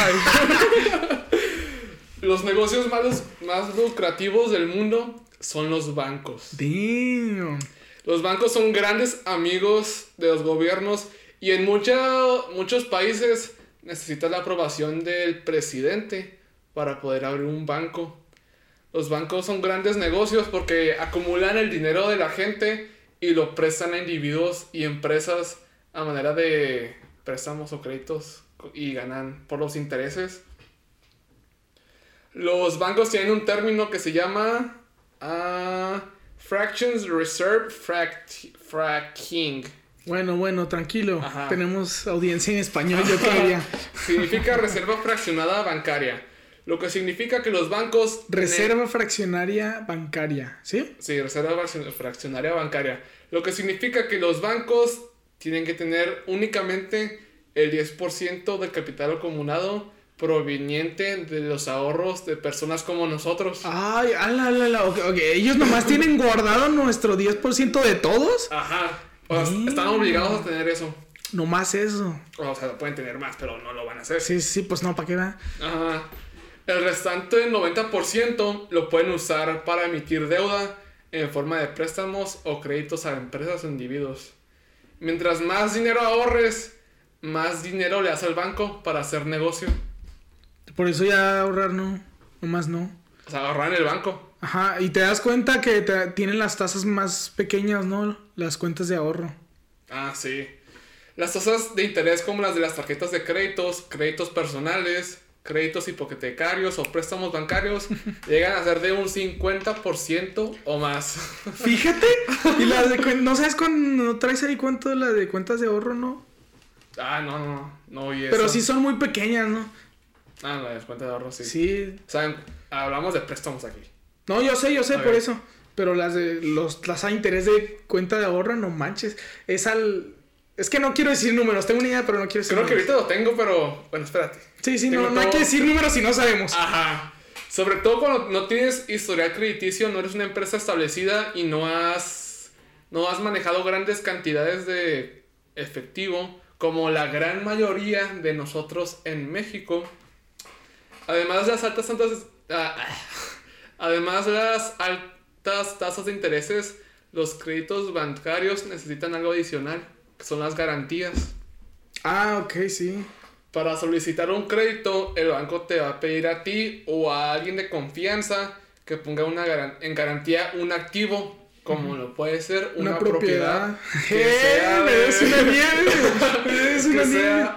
*laughs* los negocios más, más lucrativos del mundo son los bancos. Damn. Los bancos son grandes amigos de los gobiernos y en mucha- muchos países necesitan la aprobación del presidente para poder abrir un banco. Los bancos son grandes negocios porque acumulan el dinero de la gente y lo prestan a individuos y empresas a manera de préstamos o créditos y ganan por los intereses. Los bancos tienen un término que se llama ah, Fractions Reserve fract- Fracking. Bueno, bueno, tranquilo. Ajá. Tenemos audiencia en español, yo todavía. *laughs* Significa reserva fraccionada bancaria. Lo que significa que los bancos... Reserva fraccionaria bancaria, ¿sí? Sí, reserva fraccion- fraccionaria bancaria. Lo que significa que los bancos tienen que tener únicamente el 10% del capital acumulado proveniente de los ahorros de personas como nosotros. Ay, ala, ala, ala. ok, ok. Ellos nomás tienen guardado nuestro 10% de todos. Ajá. O sea, están obligados a tener eso. Nomás eso. O sea, pueden tener más, pero no lo van a hacer. Sí, sí, pues no, ¿para qué va? Ajá. El restante del 90% lo pueden usar para emitir deuda en forma de préstamos o créditos a empresas o individuos. Mientras más dinero ahorres, más dinero le das al banco para hacer negocio. Por eso ya ahorrar no. Nomás no. O sea, ahorrar en el banco. Ajá, y te das cuenta que te- tienen las tasas más pequeñas, ¿no? Las cuentas de ahorro. Ah, sí. Las tasas de interés como las de las tarjetas de créditos, créditos personales, créditos hipotecarios o préstamos bancarios *laughs* llegan a ser de un 50% o más. *laughs* Fíjate. Y las de ¿No sabes cuándo no traes ahí cuánto de las de cuentas de ahorro, no? Ah, no, no, no Pero sí son muy pequeñas, ¿no? Ah, la descuenta de ahorro, sí. Sí. O sea, hablamos de préstamos aquí. No, yo sé, yo sé A por ver. eso. Pero las de los las a interés de cuenta de ahorro, no manches. Es al es que no quiero decir números, tengo una idea, pero no quiero decir Creo que números. ahorita lo tengo, pero bueno, espérate. Sí, sí, tengo no, no hay que decir números si no sabemos. Ajá. Sobre todo cuando no tienes historial crediticio, no eres una empresa establecida y no has no has manejado grandes cantidades de efectivo como la gran mayoría de nosotros en México. Además las altas tasas ah, además las altas tasas de intereses, los créditos bancarios necesitan algo adicional, que son las garantías. Ah, ok, sí. Para solicitar un crédito, el banco te va a pedir a ti o a alguien de confianza que ponga una garan- en garantía un activo, como lo puede ser una, Una, propiedad. propiedad. *laughs* que sea me de- des una nieve. *laughs* Me des una que nieve. sea,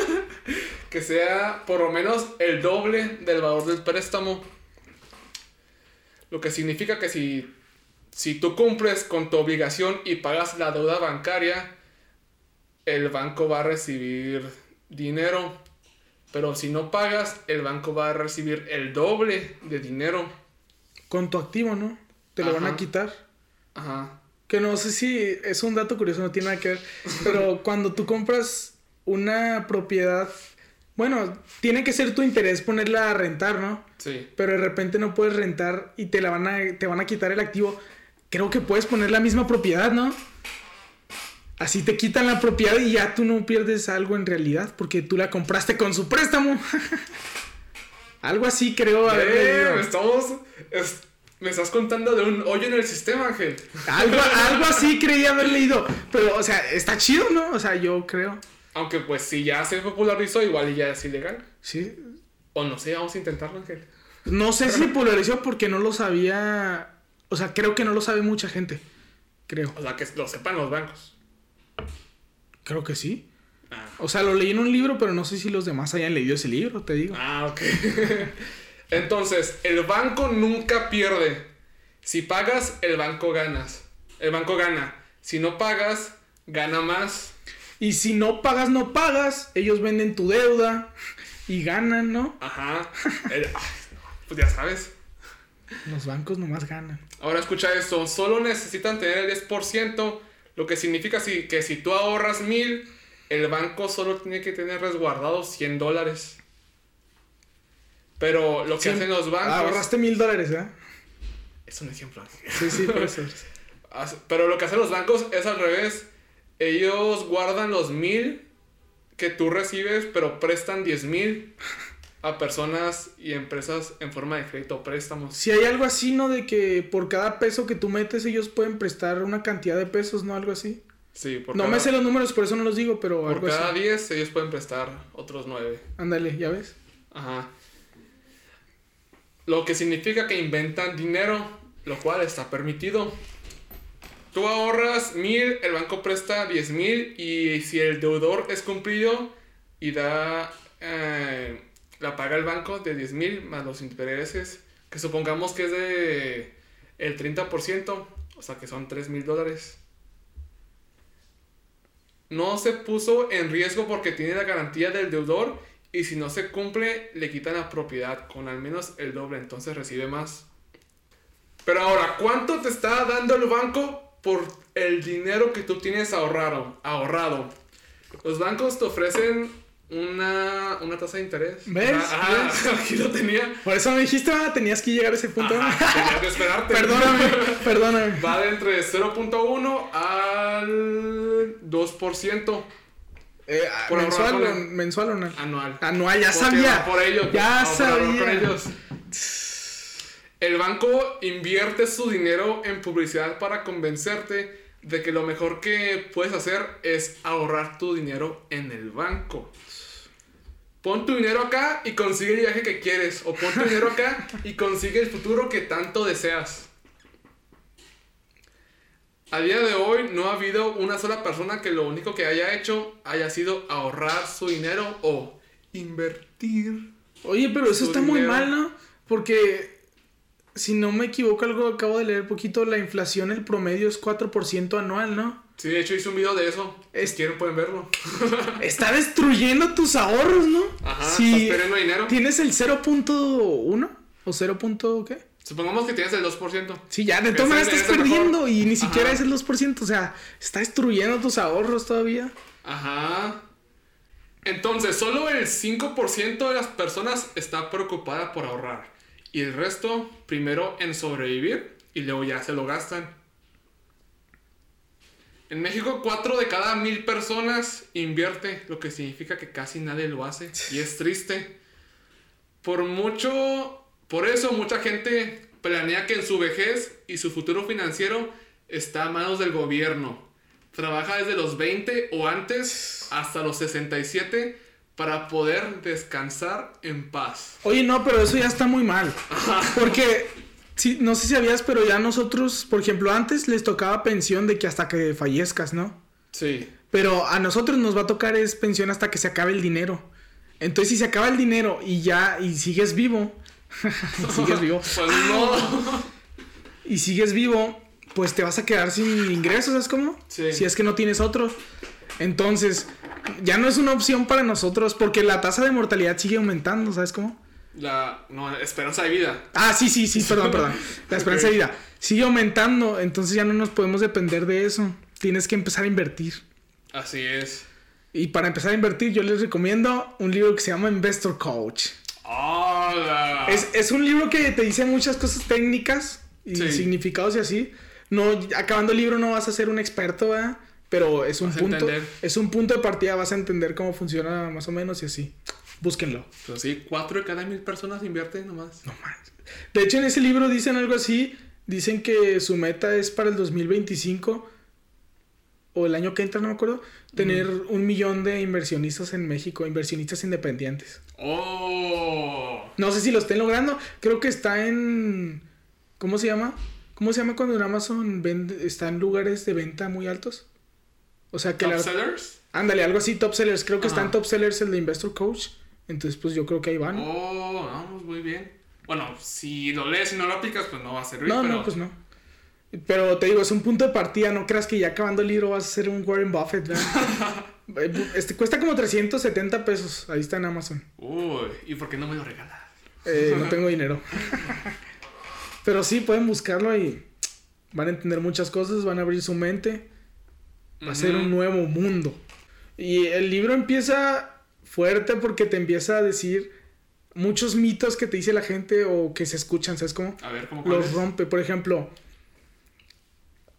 *laughs* que sea por lo menos el doble del valor del préstamo. Lo que significa que si, si tú cumples con tu obligación y pagas la deuda bancaria, el banco va a recibir dinero. Pero si no pagas, el banco va a recibir el doble de dinero. Con tu activo, ¿no? Te lo van a quitar. Ajá. Que no sé si es un dato curioso, no tiene nada que ver. Pero *laughs* cuando tú compras una propiedad, bueno, tiene que ser tu interés ponerla a rentar, ¿no? Sí. Pero de repente no puedes rentar y te la van a, te van a quitar el activo. Creo que puedes poner la misma propiedad, ¿no? Así te quitan la propiedad y ya tú no pierdes algo en realidad porque tú la compraste con su préstamo. *laughs* algo así creo haber leído. estamos, es- me estás contando de un hoyo en el sistema, Ángel. Algo, *laughs* algo así creí haber leído. Pero, o sea, está chido, ¿no? O sea, yo creo. Aunque pues si ya se popularizó, igual y ya es ilegal. Sí. O no sé, vamos a intentarlo, Ángel. No sé si polarizó porque no lo sabía. O sea, creo que no lo sabe mucha gente. Creo. O sea, que lo sepan los bancos. Creo que sí. Ah, O sea, lo leí en un libro, pero no sé si los demás hayan leído ese libro, te digo. ah ok. *laughs* Entonces, el banco nunca pierde. Si pagas, el banco ganas. El banco gana. Si no pagas, gana más. Y si no pagas, no pagas. Ellos venden tu deuda y ganan, ¿no? Ajá. El- pues ya sabes. Los bancos nomás ganan. Ahora escucha esto, solo necesitan tener el 10%, lo que significa si- que si tú ahorras mil, el banco solo tiene que tener resguardados 100 dólares. Pero lo que hacen los bancos... Ah, ahorraste mil dólares, ¿eh? Es un ejemplo. Sí, sí, eso. *laughs* As- Pero lo que hacen los bancos es al revés. Ellos guardan los mil que tú recibes, pero prestan 10 mil a personas y empresas en forma de crédito o préstamos. Si hay algo así, ¿no? De que por cada peso que tú metes, ellos pueden prestar una cantidad de pesos, ¿no? Algo así. Sí, por no cada, me sé los números, por eso no los digo, pero por algo cada así. 10 ellos pueden prestar otros 9. Ándale, ¿ya ves? Ajá. Lo que significa que inventan dinero, lo cual está permitido. Tú ahorras mil, el banco presta diez mil y si el deudor es cumplido y da eh, la paga el banco de 10 mil más los intereses, que supongamos que es de el 30%, o sea que son 3 mil dólares. No se puso en riesgo porque tiene la garantía del deudor y si no se cumple le quitan la propiedad con al menos el doble, entonces recibe más. Pero ahora, ¿cuánto te está dando el banco por el dinero que tú tienes ahorrado? ahorrado? Los bancos te ofrecen una, una tasa de interés. ¿Ves? Ah, ¿Ves? *laughs* aquí lo tenía. Por eso me dijiste, ah, tenías que llegar a ese punto. Ajá, tenías que esperarte. *laughs* perdóname, *laughs* perdóname. Va de entre 0.1 al 2% Eh, Por mensual, ahorrar mensual o no. anual. Anual, ya sabía. por ellos. Ya con sabía. ellos. El banco invierte su dinero en publicidad para convencerte de que lo mejor que puedes hacer es ahorrar tu dinero en el banco. Pon tu dinero acá y consigue el viaje que quieres. O pon tu dinero acá y consigue el futuro que tanto deseas. A día de hoy no ha habido una sola persona que lo único que haya hecho haya sido ahorrar su dinero o invertir. Oye, pero eso está muy mal, ¿no? Porque, si no me equivoco, algo acabo de leer poquito, la inflación, el promedio es 4% anual, ¿no? Sí, de hecho hice un video de eso. Es- Si quieren pueden verlo. *laughs* Está destruyendo tus ahorros, ¿no? Ajá, Si estás perdiendo dinero. tienes el 0.1 o 0. punto ¿qué? Supongamos que tienes el 2%. Sí, ya, de todas maneras es estás mejor. perdiendo y ni siquiera Ajá. es el 2%, o sea, está destruyendo tus ahorros todavía. Ajá. Entonces, solo el 5% de las personas está preocupada por ahorrar. Y el resto, primero en sobrevivir y luego ya se lo gastan. En México, 4 de cada mil personas invierte, lo que significa que casi nadie lo hace. Y es triste. Por mucho, por eso mucha gente planea que en su vejez y su futuro financiero está a manos del gobierno. Trabaja desde los 20 o antes hasta los 67 para poder descansar en paz. Oye, no, pero eso ya está muy mal. Porque, sí, no sé si sabías, pero ya nosotros, por ejemplo, antes les tocaba pensión de que hasta que fallezcas, ¿no? Sí. Pero a nosotros nos va a tocar es pensión hasta que se acabe el dinero. Entonces, si se acaba el dinero y ya, y sigues vivo, *laughs* sigues vivo, *laughs* Pues no. *laughs* y sigues vivo, pues te vas a quedar sin ingresos, ¿sabes cómo? Sí. Si es que no tienes otro. Entonces, ya no es una opción para nosotros porque la tasa de mortalidad sigue aumentando, ¿sabes cómo? La no, esperanza de vida. Ah, sí, sí, sí, perdón, perdón. *laughs* La esperanza de vida sigue aumentando, entonces ya no nos podemos depender de eso. Tienes que empezar a invertir. Así es. Y para empezar a invertir, yo les recomiendo un libro que se llama Investor Coach. ¡Hola! Es, es un libro que te dice muchas cosas técnicas y Sí. significados y así. No, acabando el libro no vas a ser un experto, ¿verdad? Pero es un Vas punto. Es un punto de partida, vas a entender cómo funciona más o menos y así. Búsquenlo. Pero sí, 4 de cada mil personas invierten nomás. No más. De hecho, en ese libro dicen algo así. Dicen que su meta es para el 2025 o el año que entra, no me acuerdo, tener un millón de inversionistas en México, inversionistas independientes. ¡Oh! No sé si lo estén logrando. Creo que está en. ¿Cómo se llama? ¿Cómo se llama cuando en Amazon vende, está en lugares de venta muy altos? O sea que ¿Top la- sellers? Ándale, algo así, top sellers. Creo que Ajá. en top sellers el de Investor Coach. Entonces, pues yo creo que ahí van. Oh, vamos, muy bien. Bueno, si lo lees y no lo aplicas, pues no va a servir, no, pero... no, pues no. Pero te digo, es un punto de partida. No creas que ya acabando el libro vas a ser un Warren Buffett, ¿verdad? *laughs* este cuesta como 370 pesos. Ahí está en Amazon. Uy, ¿y por qué no me lo regalas? Eh, no *laughs* tengo dinero. Pero sí, pueden buscarlo y van a entender muchas cosas, van a abrir su mente. Va a ser un nuevo mundo. Y el libro empieza fuerte porque te empieza a decir muchos mitos que te dice la gente o que se escuchan, ¿sabes cómo? A ver, ¿cómo Los rompe. Por ejemplo,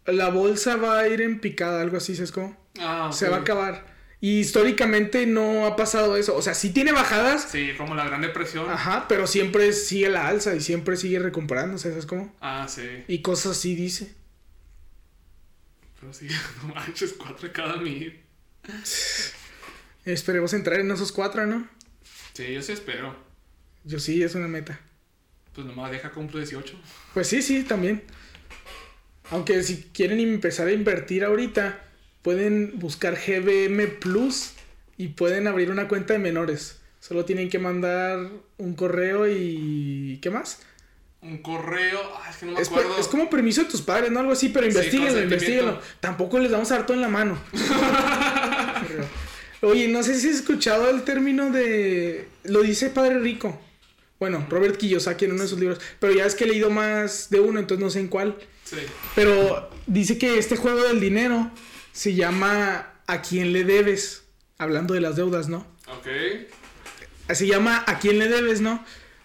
la bolsa va a ir en picada, algo así, ¿sabes cómo? Ah, Se va a acabar. Y históricamente no ha pasado eso. O sea, sí tiene bajadas. Sí, como la Gran Depresión. Ajá, pero siempre sigue la alza y siempre sigue recuperándose, ¿sabes cómo? Ah, sí. Y cosas así dice. Sí, *laughs* no manches, cuatro cada mil. Esperemos entrar en esos cuatro, ¿no? Sí, yo sí espero. Yo sí, es una meta. Pues nomás deja cumplo 18. Pues sí, sí, también. Aunque si quieren empezar a invertir ahorita, pueden buscar GBM Plus y pueden abrir una cuenta de menores. Solo tienen que mandar un correo y... ¿Qué más? Un correo, ah, es que no me acuerdo. es como permiso de tus padres, ¿no? Algo así, pero Sí, investiguen, consentimiento. investiguen. Tampoco les damos harto en la mano. *laughs* Oye, no sé si has escuchado el término de... Lo dice Padre Rico. Bueno, Robert Kiyosaki en uno de sus libros. Pero ya es que he leído más de uno, entonces no sé en cuál. Sí. Pero dice que este juego del dinero se llama ¿A quién le debes? Hablando de las deudas, ¿no? Ok. Se llama ¿A quién le debes, no?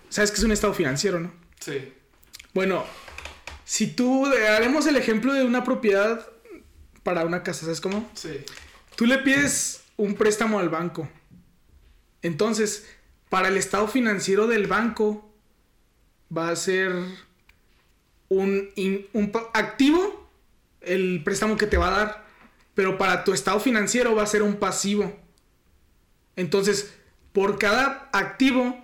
Sabes que es un estado financiero, ¿no? Sí. Bueno, si tú haremos el ejemplo de una propiedad para una casa, ¿sabes cómo? Sí. Tú le pides un préstamo al banco. Entonces, para el estado financiero del banco va a ser un, in- un activo el préstamo que te va a dar, pero para tu estado financiero va a ser un pasivo. Entonces, por cada activo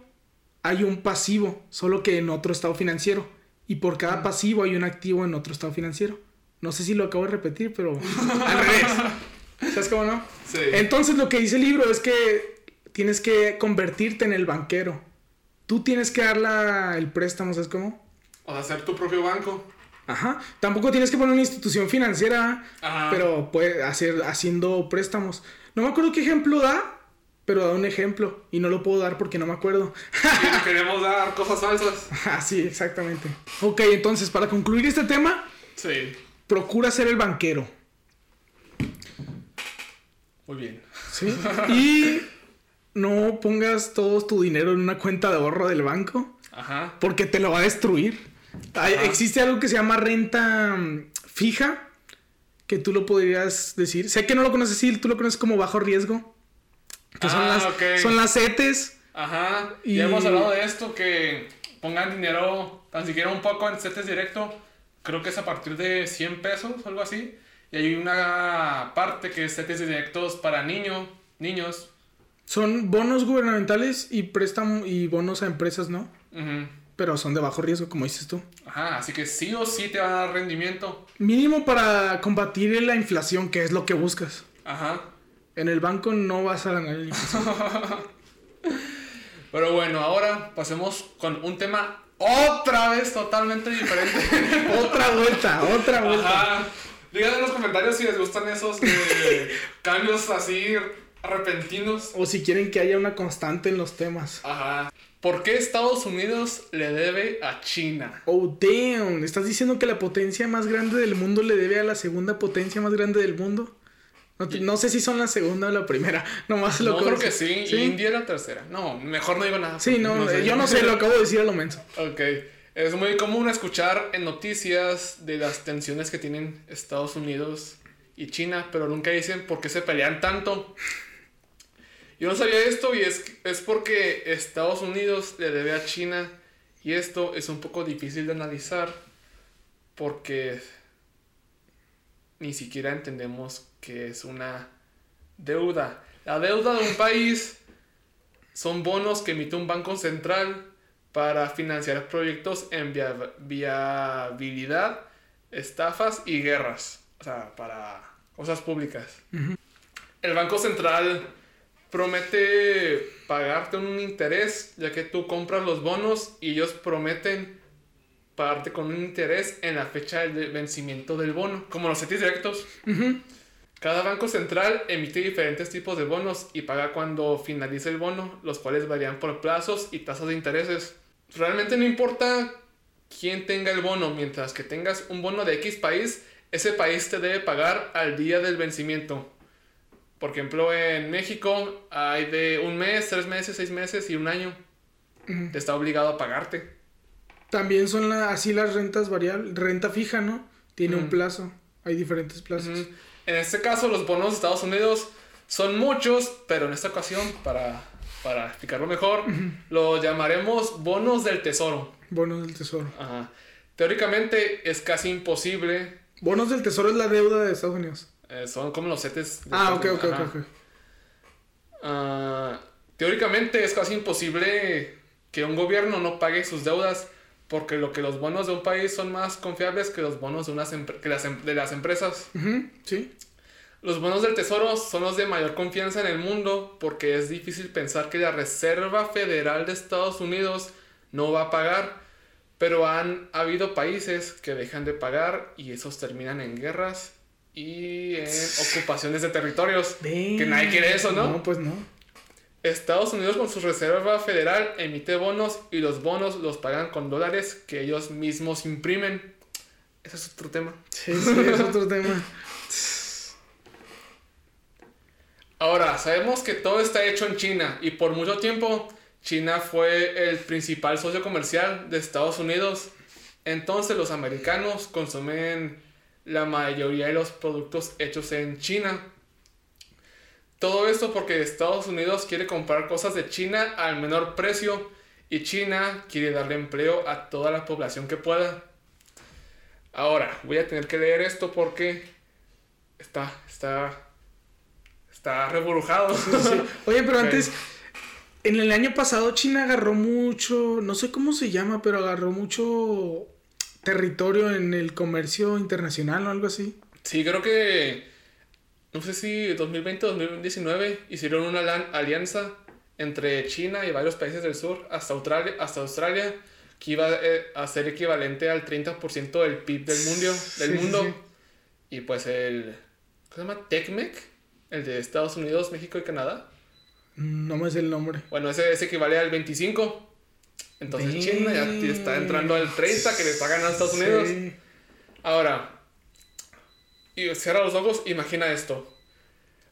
hay un pasivo, solo que en otro estado financiero. Y por cada pasivo hay un activo en otro estado financiero. No sé si lo acabo de repetir, pero *laughs* al revés. ¿Sabes cómo no? Sí. Entonces lo que dice el libro es que tienes que convertirte en el banquero. Tú tienes que dar la- el préstamo, ¿sabes cómo? O hacer tu propio banco. Ajá. Tampoco tienes que poner una institución financiera, Ajá. pero puede hacer haciendo préstamos. No me acuerdo qué ejemplo da, pero da un ejemplo y no lo puedo dar porque no me acuerdo. Queremos dar cosas falsas. Ah, sí, exactamente. Ok, entonces para concluir este tema, Sí. procura ser el banquero. Muy bien. ¿Sí? *laughs* Y no pongas todo tu dinero en una cuenta de ahorro del banco. Ajá. Porque te lo va a destruir. Hay- existe algo que se llama renta mm, fija. Que tú lo podrías decir. Sé que no lo conoces, sí, tú lo conoces como bajo riesgo. Que son, Ah, las, ok. son las CETES. Ajá. Y- Ya hemos hablado de esto, que pongan dinero, tan siquiera un poco en CETES directo. Creo que es a partir de 100 pesos, algo así. Y hay una parte que es CETES directos para niños, niños. Son bonos gubernamentales y préstamo y bonos a empresas, ¿no? Ujú. Pero son de bajo riesgo, como dices tú. Ajá, así que sí o sí te van a dar rendimiento. Mínimo para combatir la inflación, que es lo que buscas. Ajá. En el banco no vas a ganar inflación. *laughs* Pero bueno, ahora pasemos con un tema otra vez totalmente diferente. *laughs* otra vuelta, otra vuelta. Ajá. Díganme en los comentarios si les gustan esos eh, *laughs* cambios así repentinos. O si quieren que haya una constante en los temas. Ajá. ¿Por qué Estados Unidos le debe a China? Oh, damn. ¿Estás diciendo que la potencia más grande del mundo le debe a la segunda potencia más grande del mundo? No, no sé si son la segunda o la primera. *laughs* Nomás lo No, creo que sí. decir. India era tercera. No, mejor no digo nada. Sí, no, sé. yo no sé, lo acabo de decir a lo menso. *laughs* Ok. Es muy común escuchar en noticias de las tensiones que tienen Estados Unidos y China, pero nunca dicen por qué se pelean tanto. Yo no sabía esto y es, es porque Estados Unidos le debe a China y esto es un poco difícil de analizar porque ni siquiera entendemos que es una deuda. La deuda de un país son bonos que emite un banco central para financiar proyectos en via- viabilidad, estafas y guerras. O sea, para cosas públicas. El Banco Central promete pagarte un interés, ya que tú compras los bonos y ellos prometen pagarte con un interés en la fecha de vencimiento del bono, como los CETIS directos. Cada banco central emite diferentes tipos de bonos y paga cuando finalice el bono, los cuales varían por plazos y tasas de intereses. Realmente no importa quién tenga el bono, mientras que tengas un bono de X país, ese país te debe pagar al día del vencimiento. Por ejemplo, en México hay de un mes, tres meses, seis meses y un año. Te está obligado a pagarte. También son así las rentas variables, renta fija, ¿no? Tiene un plazo, hay diferentes plazos. En este caso, los bonos de Estados Unidos son muchos, pero en esta ocasión, para, para explicarlo mejor, lo llamaremos bonos del tesoro. Bonos del tesoro. Ajá. Teóricamente es casi imposible. Bonos del tesoro es la deuda de Estados Unidos. Eh, son como los CETES. ah, ok, ok, ok, ah, teóricamente es casi imposible que un gobierno no pague sus deudas porque lo que los bonos de un país son más confiables que los bonos de, unas que las, em-, de las empresas. sí. Los bonos del tesoro son los de mayor confianza en el mundo porque es difícil pensar que la Reserva Federal de Estados Unidos no va a pagar, pero han habido países que dejan de pagar y esos terminan en guerras y en ocupaciones de territorios. Que nadie quiere eso, ¿no? No, pues no. Estados Unidos con su Reserva Federal emite bonos y los bonos los pagan con dólares que ellos mismos imprimen. Ese es otro tema. Sí, sí, es otro *laughs* tema. Ahora, sabemos que todo está hecho en China y por mucho tiempo China fue el principal socio comercial de Estados Unidos. Entonces los americanos consumen la mayoría de los productos hechos en China. Todo esto porque Estados Unidos quiere comprar cosas de China al menor precio y China quiere darle empleo a toda la población que pueda. Ahora, voy a tener que leer esto porque está, está, está reburujado. Oye, pero *laughs* antes, en el año pasado China agarró mucho, no sé cómo se llama, pero agarró mucho territorio en el comercio internacional o algo así. Sí, creo que, no sé si 2020 o 2019 hicieron una alianza entre China y varios países del sur hasta Australia, hasta Australia que iba eh, a ser equivalente al 30% del PIB del *laughs* mundo. Del mundo. Y pues el, ¿cómo se llama? TECMEC, el de Estados Unidos, México y Canadá. No me sé el nombre. Bueno, ese, ese equivale al 25. Entonces China ya está entrando al 30 que le está ganando a Estados Unidos. Ahora, y cierra los ojos, imagina esto.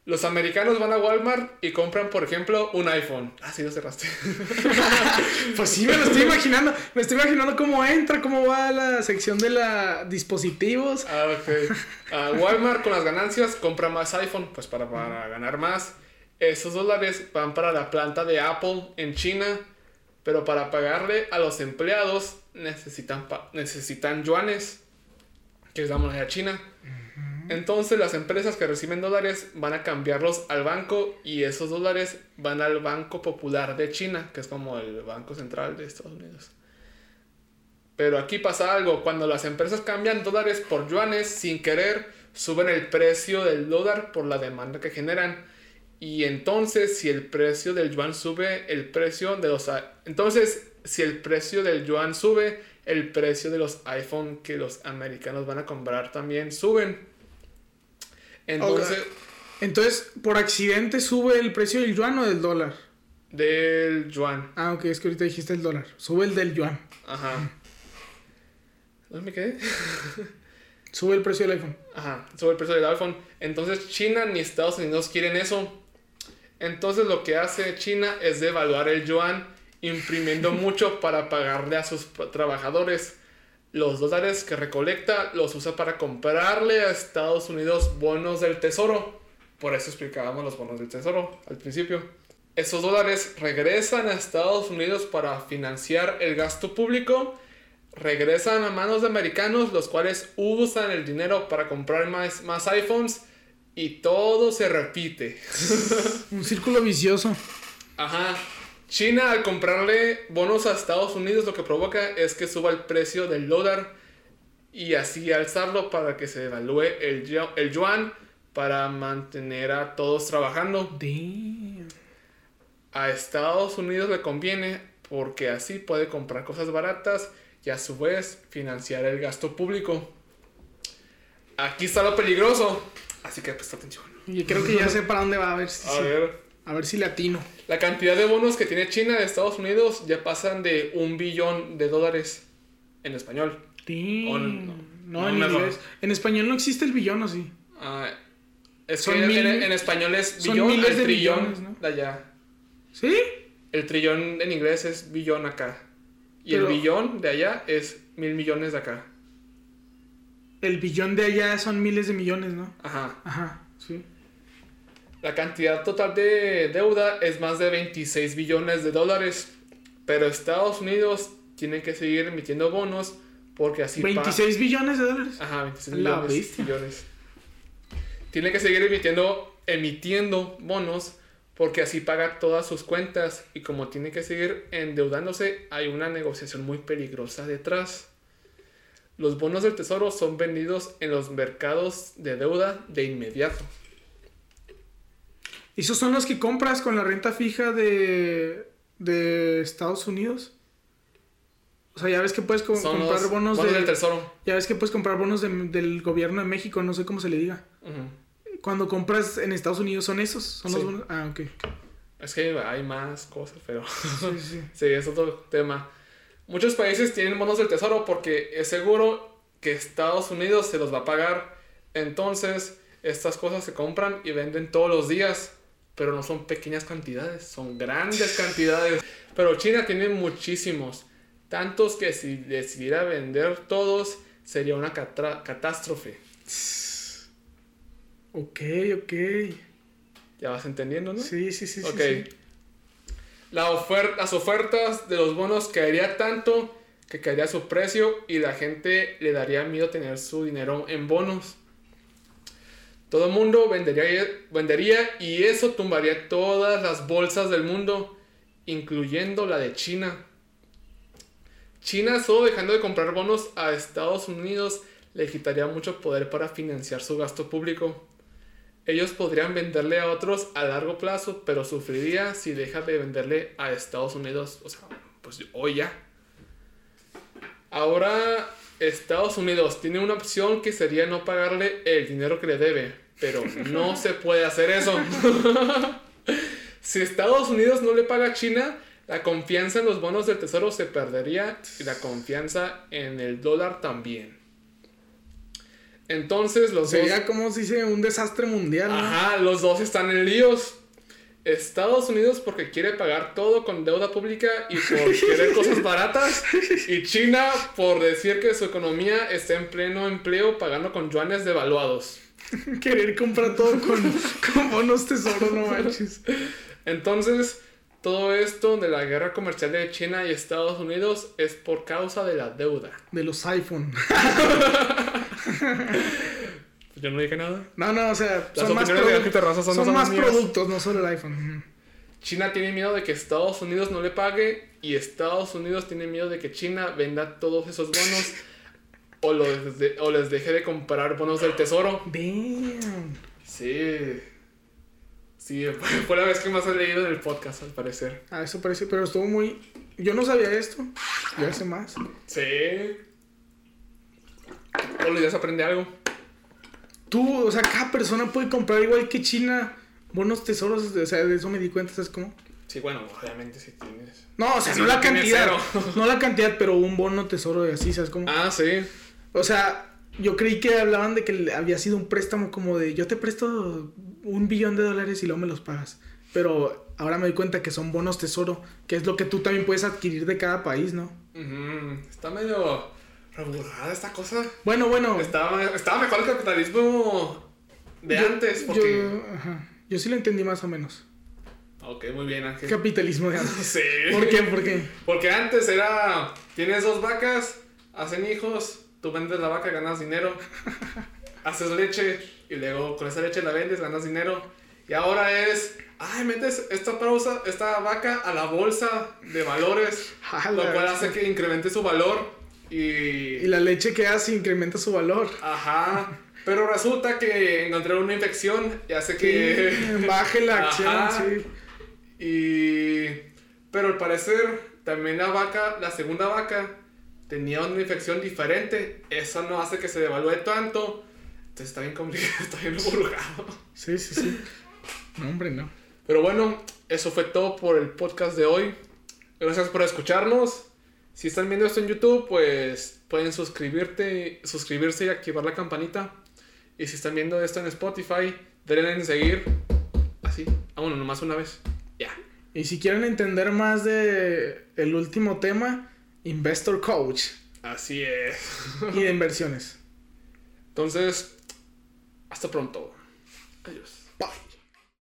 Los americanos van a Walmart y compran, por ejemplo, un iPhone. Ah, sí, lo cerraste. *laughs* pues sí, me lo estoy imaginando. Me estoy imaginando cómo entra, cómo va la sección de la dispositivos. Ah, ok. Walmart con las ganancias compra más iPhone, pues para, para ganar más. Esos dólares van para la planta de Apple en China pero para pagarle a los empleados necesitan, necesitan yuanes, que es la moneda china. Entonces las empresas que reciben dólares van a cambiarlos al banco y esos dólares van al Banco Popular de China, que es como el Banco Central de Estados Unidos. Pero aquí pasa algo, cuando las empresas cambian dólares por yuanes sin querer, suben el precio del dólar por la demanda que generan y entonces, si el precio del yuan sube, el precio de los... Entonces, si el precio del yuan sube, el precio de los iPhone que los americanos van a comprar también suben. Entonces... Entonces, por accidente sube el precio del yuan o del dólar? Del yuan. Ah, ok, es que ahorita dijiste el dólar. Sube el del yuan. Ajá. ¿Dónde me quedé? *laughs* sube el precio del iPhone. Ajá, sube el precio del iPhone. Entonces China ni Estados Unidos quieren eso. Entonces lo que hace China es devaluar el yuan imprimiendo *laughs* mucho para pagarle a sus trabajadores. Los dólares que recolecta los usa para comprarle a Estados Unidos bonos del tesoro. Por eso explicábamos los bonos del tesoro al principio. Esos dólares regresan a Estados Unidos para financiar el gasto público. Regresan a manos de americanos, los cuales usan el dinero para comprar más, más iPhones y todo se repite. *laughs* Un círculo vicioso. Ajá. China al comprarle bonos a Estados Unidos lo que provoca es que suba el precio del dólar y así alzarlo para que se devalúe el, el yuan para mantener a todos trabajando. A Estados Unidos le conviene porque así puede comprar cosas baratas y a su vez financiar el gasto público. Aquí está lo peligroso, así que presta atención. Y creo que ya sé para dónde va a ver si, A ver, a ver si le atino. la cantidad de bonos que tiene China de Estados Unidos ya pasan de un billón de dólares en español. O no, no, no, en inglés. En español no existe el billón, ¿o sí? Ah, es Son que en- mil- en, en español es billón, miles el de trillón billones, ¿no? de allá. ¿Sí? El trillón en inglés es billón acá. Y Pero- el billón de allá es mil millones de acá. El billón de allá son miles de millones, ¿no? Ajá. Ajá, sí. La cantidad total de deuda es más de 26 billones de dólares. Pero Estados Unidos tiene que seguir emitiendo bonos porque así pa- 26 billones de dólares. Ajá, 26 La billones, billones. Tiene que seguir emitiendo, emitiendo bonos porque así paga todas sus cuentas y como tiene que seguir endeudándose hay una negociación muy peligrosa detrás. Los bonos del tesoro son vendidos en los mercados de deuda de inmediato. ¿Esos son los que compras con la renta fija de, de Estados Unidos? O sea, ya ves que puedes co- Son comprar los bonos, bonos de, del tesoro. Ya ves que puedes comprar bonos de- del gobierno de México, no sé cómo se le diga. Cuando compras en Estados Unidos son esos, son los bonos. Ah, ok. Es que hay más cosas, pero Sí, sí. *laughs* sí, es otro tema. Muchos países tienen bonos del tesoro porque es seguro que Estados Unidos se los va a pagar. Entonces, estas cosas se compran y venden todos los días, pero no son pequeñas cantidades, son grandes cantidades. Pero China tiene muchísimos, tantos que si decidiera vender todos sería una catástrofe. Ok, ok. Ya vas entendiendo, ¿no? Sí, sí, sí. sí, Ok. sí. La ofer- las ofertas de los bonos caería tanto que caería su precio y la gente le daría miedo tener su dinero en bonos. Todo el mundo vendería, vendería y eso tumbaría todas las bolsas del mundo, incluyendo la de China. China solo dejando de comprar bonos a Estados Unidos le quitaría mucho poder para financiar su gasto público. Ellos podrían venderle a otros a largo plazo, pero sufriría si deja de venderle a Estados Unidos, o sea, pues hoy ya. Ahora Estados Unidos tiene una opción que sería no pagarle el dinero que le debe, pero no *laughs* se puede hacer eso. *laughs* si Estados Unidos no le paga a China, la confianza en los bonos del tesoro se perdería y la confianza en el dólar también. Entonces los dos... Sería como si dice un desastre mundial, ¿no? Ajá, los dos están en líos. Estados Unidos porque quiere pagar todo con deuda pública y por *laughs* querer cosas baratas. Y China por decir que su economía está en pleno empleo pagando con yuanes devaluados. *laughs* Querer comprar todo con, con bonos tesoro, no manches. Entonces, todo esto de la guerra comercial de China y Estados Unidos es por causa de la deuda. De los iPhone. *laughs* Yo no dije nada. No, no, o sea, Las son más, opiniones de produ- Ángel Terraza son- más productos, no solo el iPhone. China tiene miedo de que Estados Unidos no le pague y Estados Unidos tiene miedo de que China venda todos esos bonos *laughs* o, los de- o les deje de comprar bonos del tesoro. Damn. Sí. Sí, fue la vez que más he leído en el podcast, al parecer. Ah, eso parece, pero estuvo muy. Yo no sabía esto. Ya sé más. Sí. Todos los días aprende algo. Tú, o sea, cada persona puede comprar igual que China bonos tesoros. O sea, de eso me di cuenta, ¿sabes cómo? Sí, bueno, obviamente si tienes. No, o sea, no no la cantidad. No la cantidad, pero un bono tesoro de así, ¿sabes cómo? Ah, sí. O sea, yo creí que hablaban de que había sido un préstamo como de yo te presto un billón de dólares y luego me los pagas. Pero ahora me doy cuenta que son bonos tesoro, que es lo que tú también puedes adquirir de cada país, ¿no? Está medio rebujada esta cosa. Bueno, bueno. Estaba, estaba mejor el capitalismo de yo- antes, porque. Yo, ajá, yo sí lo entendí más o menos. Ok, muy bien, Ángel. Capitalismo de antes. *laughs* Sí. ¿Por qué? ¿Por qué? Porque antes era, tienes dos vacas, hacen hijos, tú vendes la vaca, ganas dinero, *laughs* haces leche y luego con esa leche la vendes, ganas dinero. Y ahora es, ay, metes esta pausa, esta vaca a la bolsa de valores, *laughs* lo cual hace que incremente su valor y... Y la leche que hace incrementa su valor. Ajá. Pero resulta que encontraron una infección y hace que... Baje la *laughs* acción, Ajá. sí. Y... Pero al parecer también la vaca, la segunda vaca, tenía una infección diferente, eso no hace que se devalúe tanto. Entonces está bien complicado, *laughs* está bien embrujado. Sí, sí, sí. No, hombre, no. Pero bueno, eso fue todo por el podcast de hoy. Gracias por escucharnos. Si están viendo esto en YouTube, pues pueden suscribirte, suscribirse y activar la campanita. Y si están viendo esto en Spotify, denle en seguir. Así. Ah, bueno, nomás una vez. Ya. Y si quieren entender más de el último tema, Investor Coach Así es. y de inversiones. Entonces, hasta pronto. Adiós.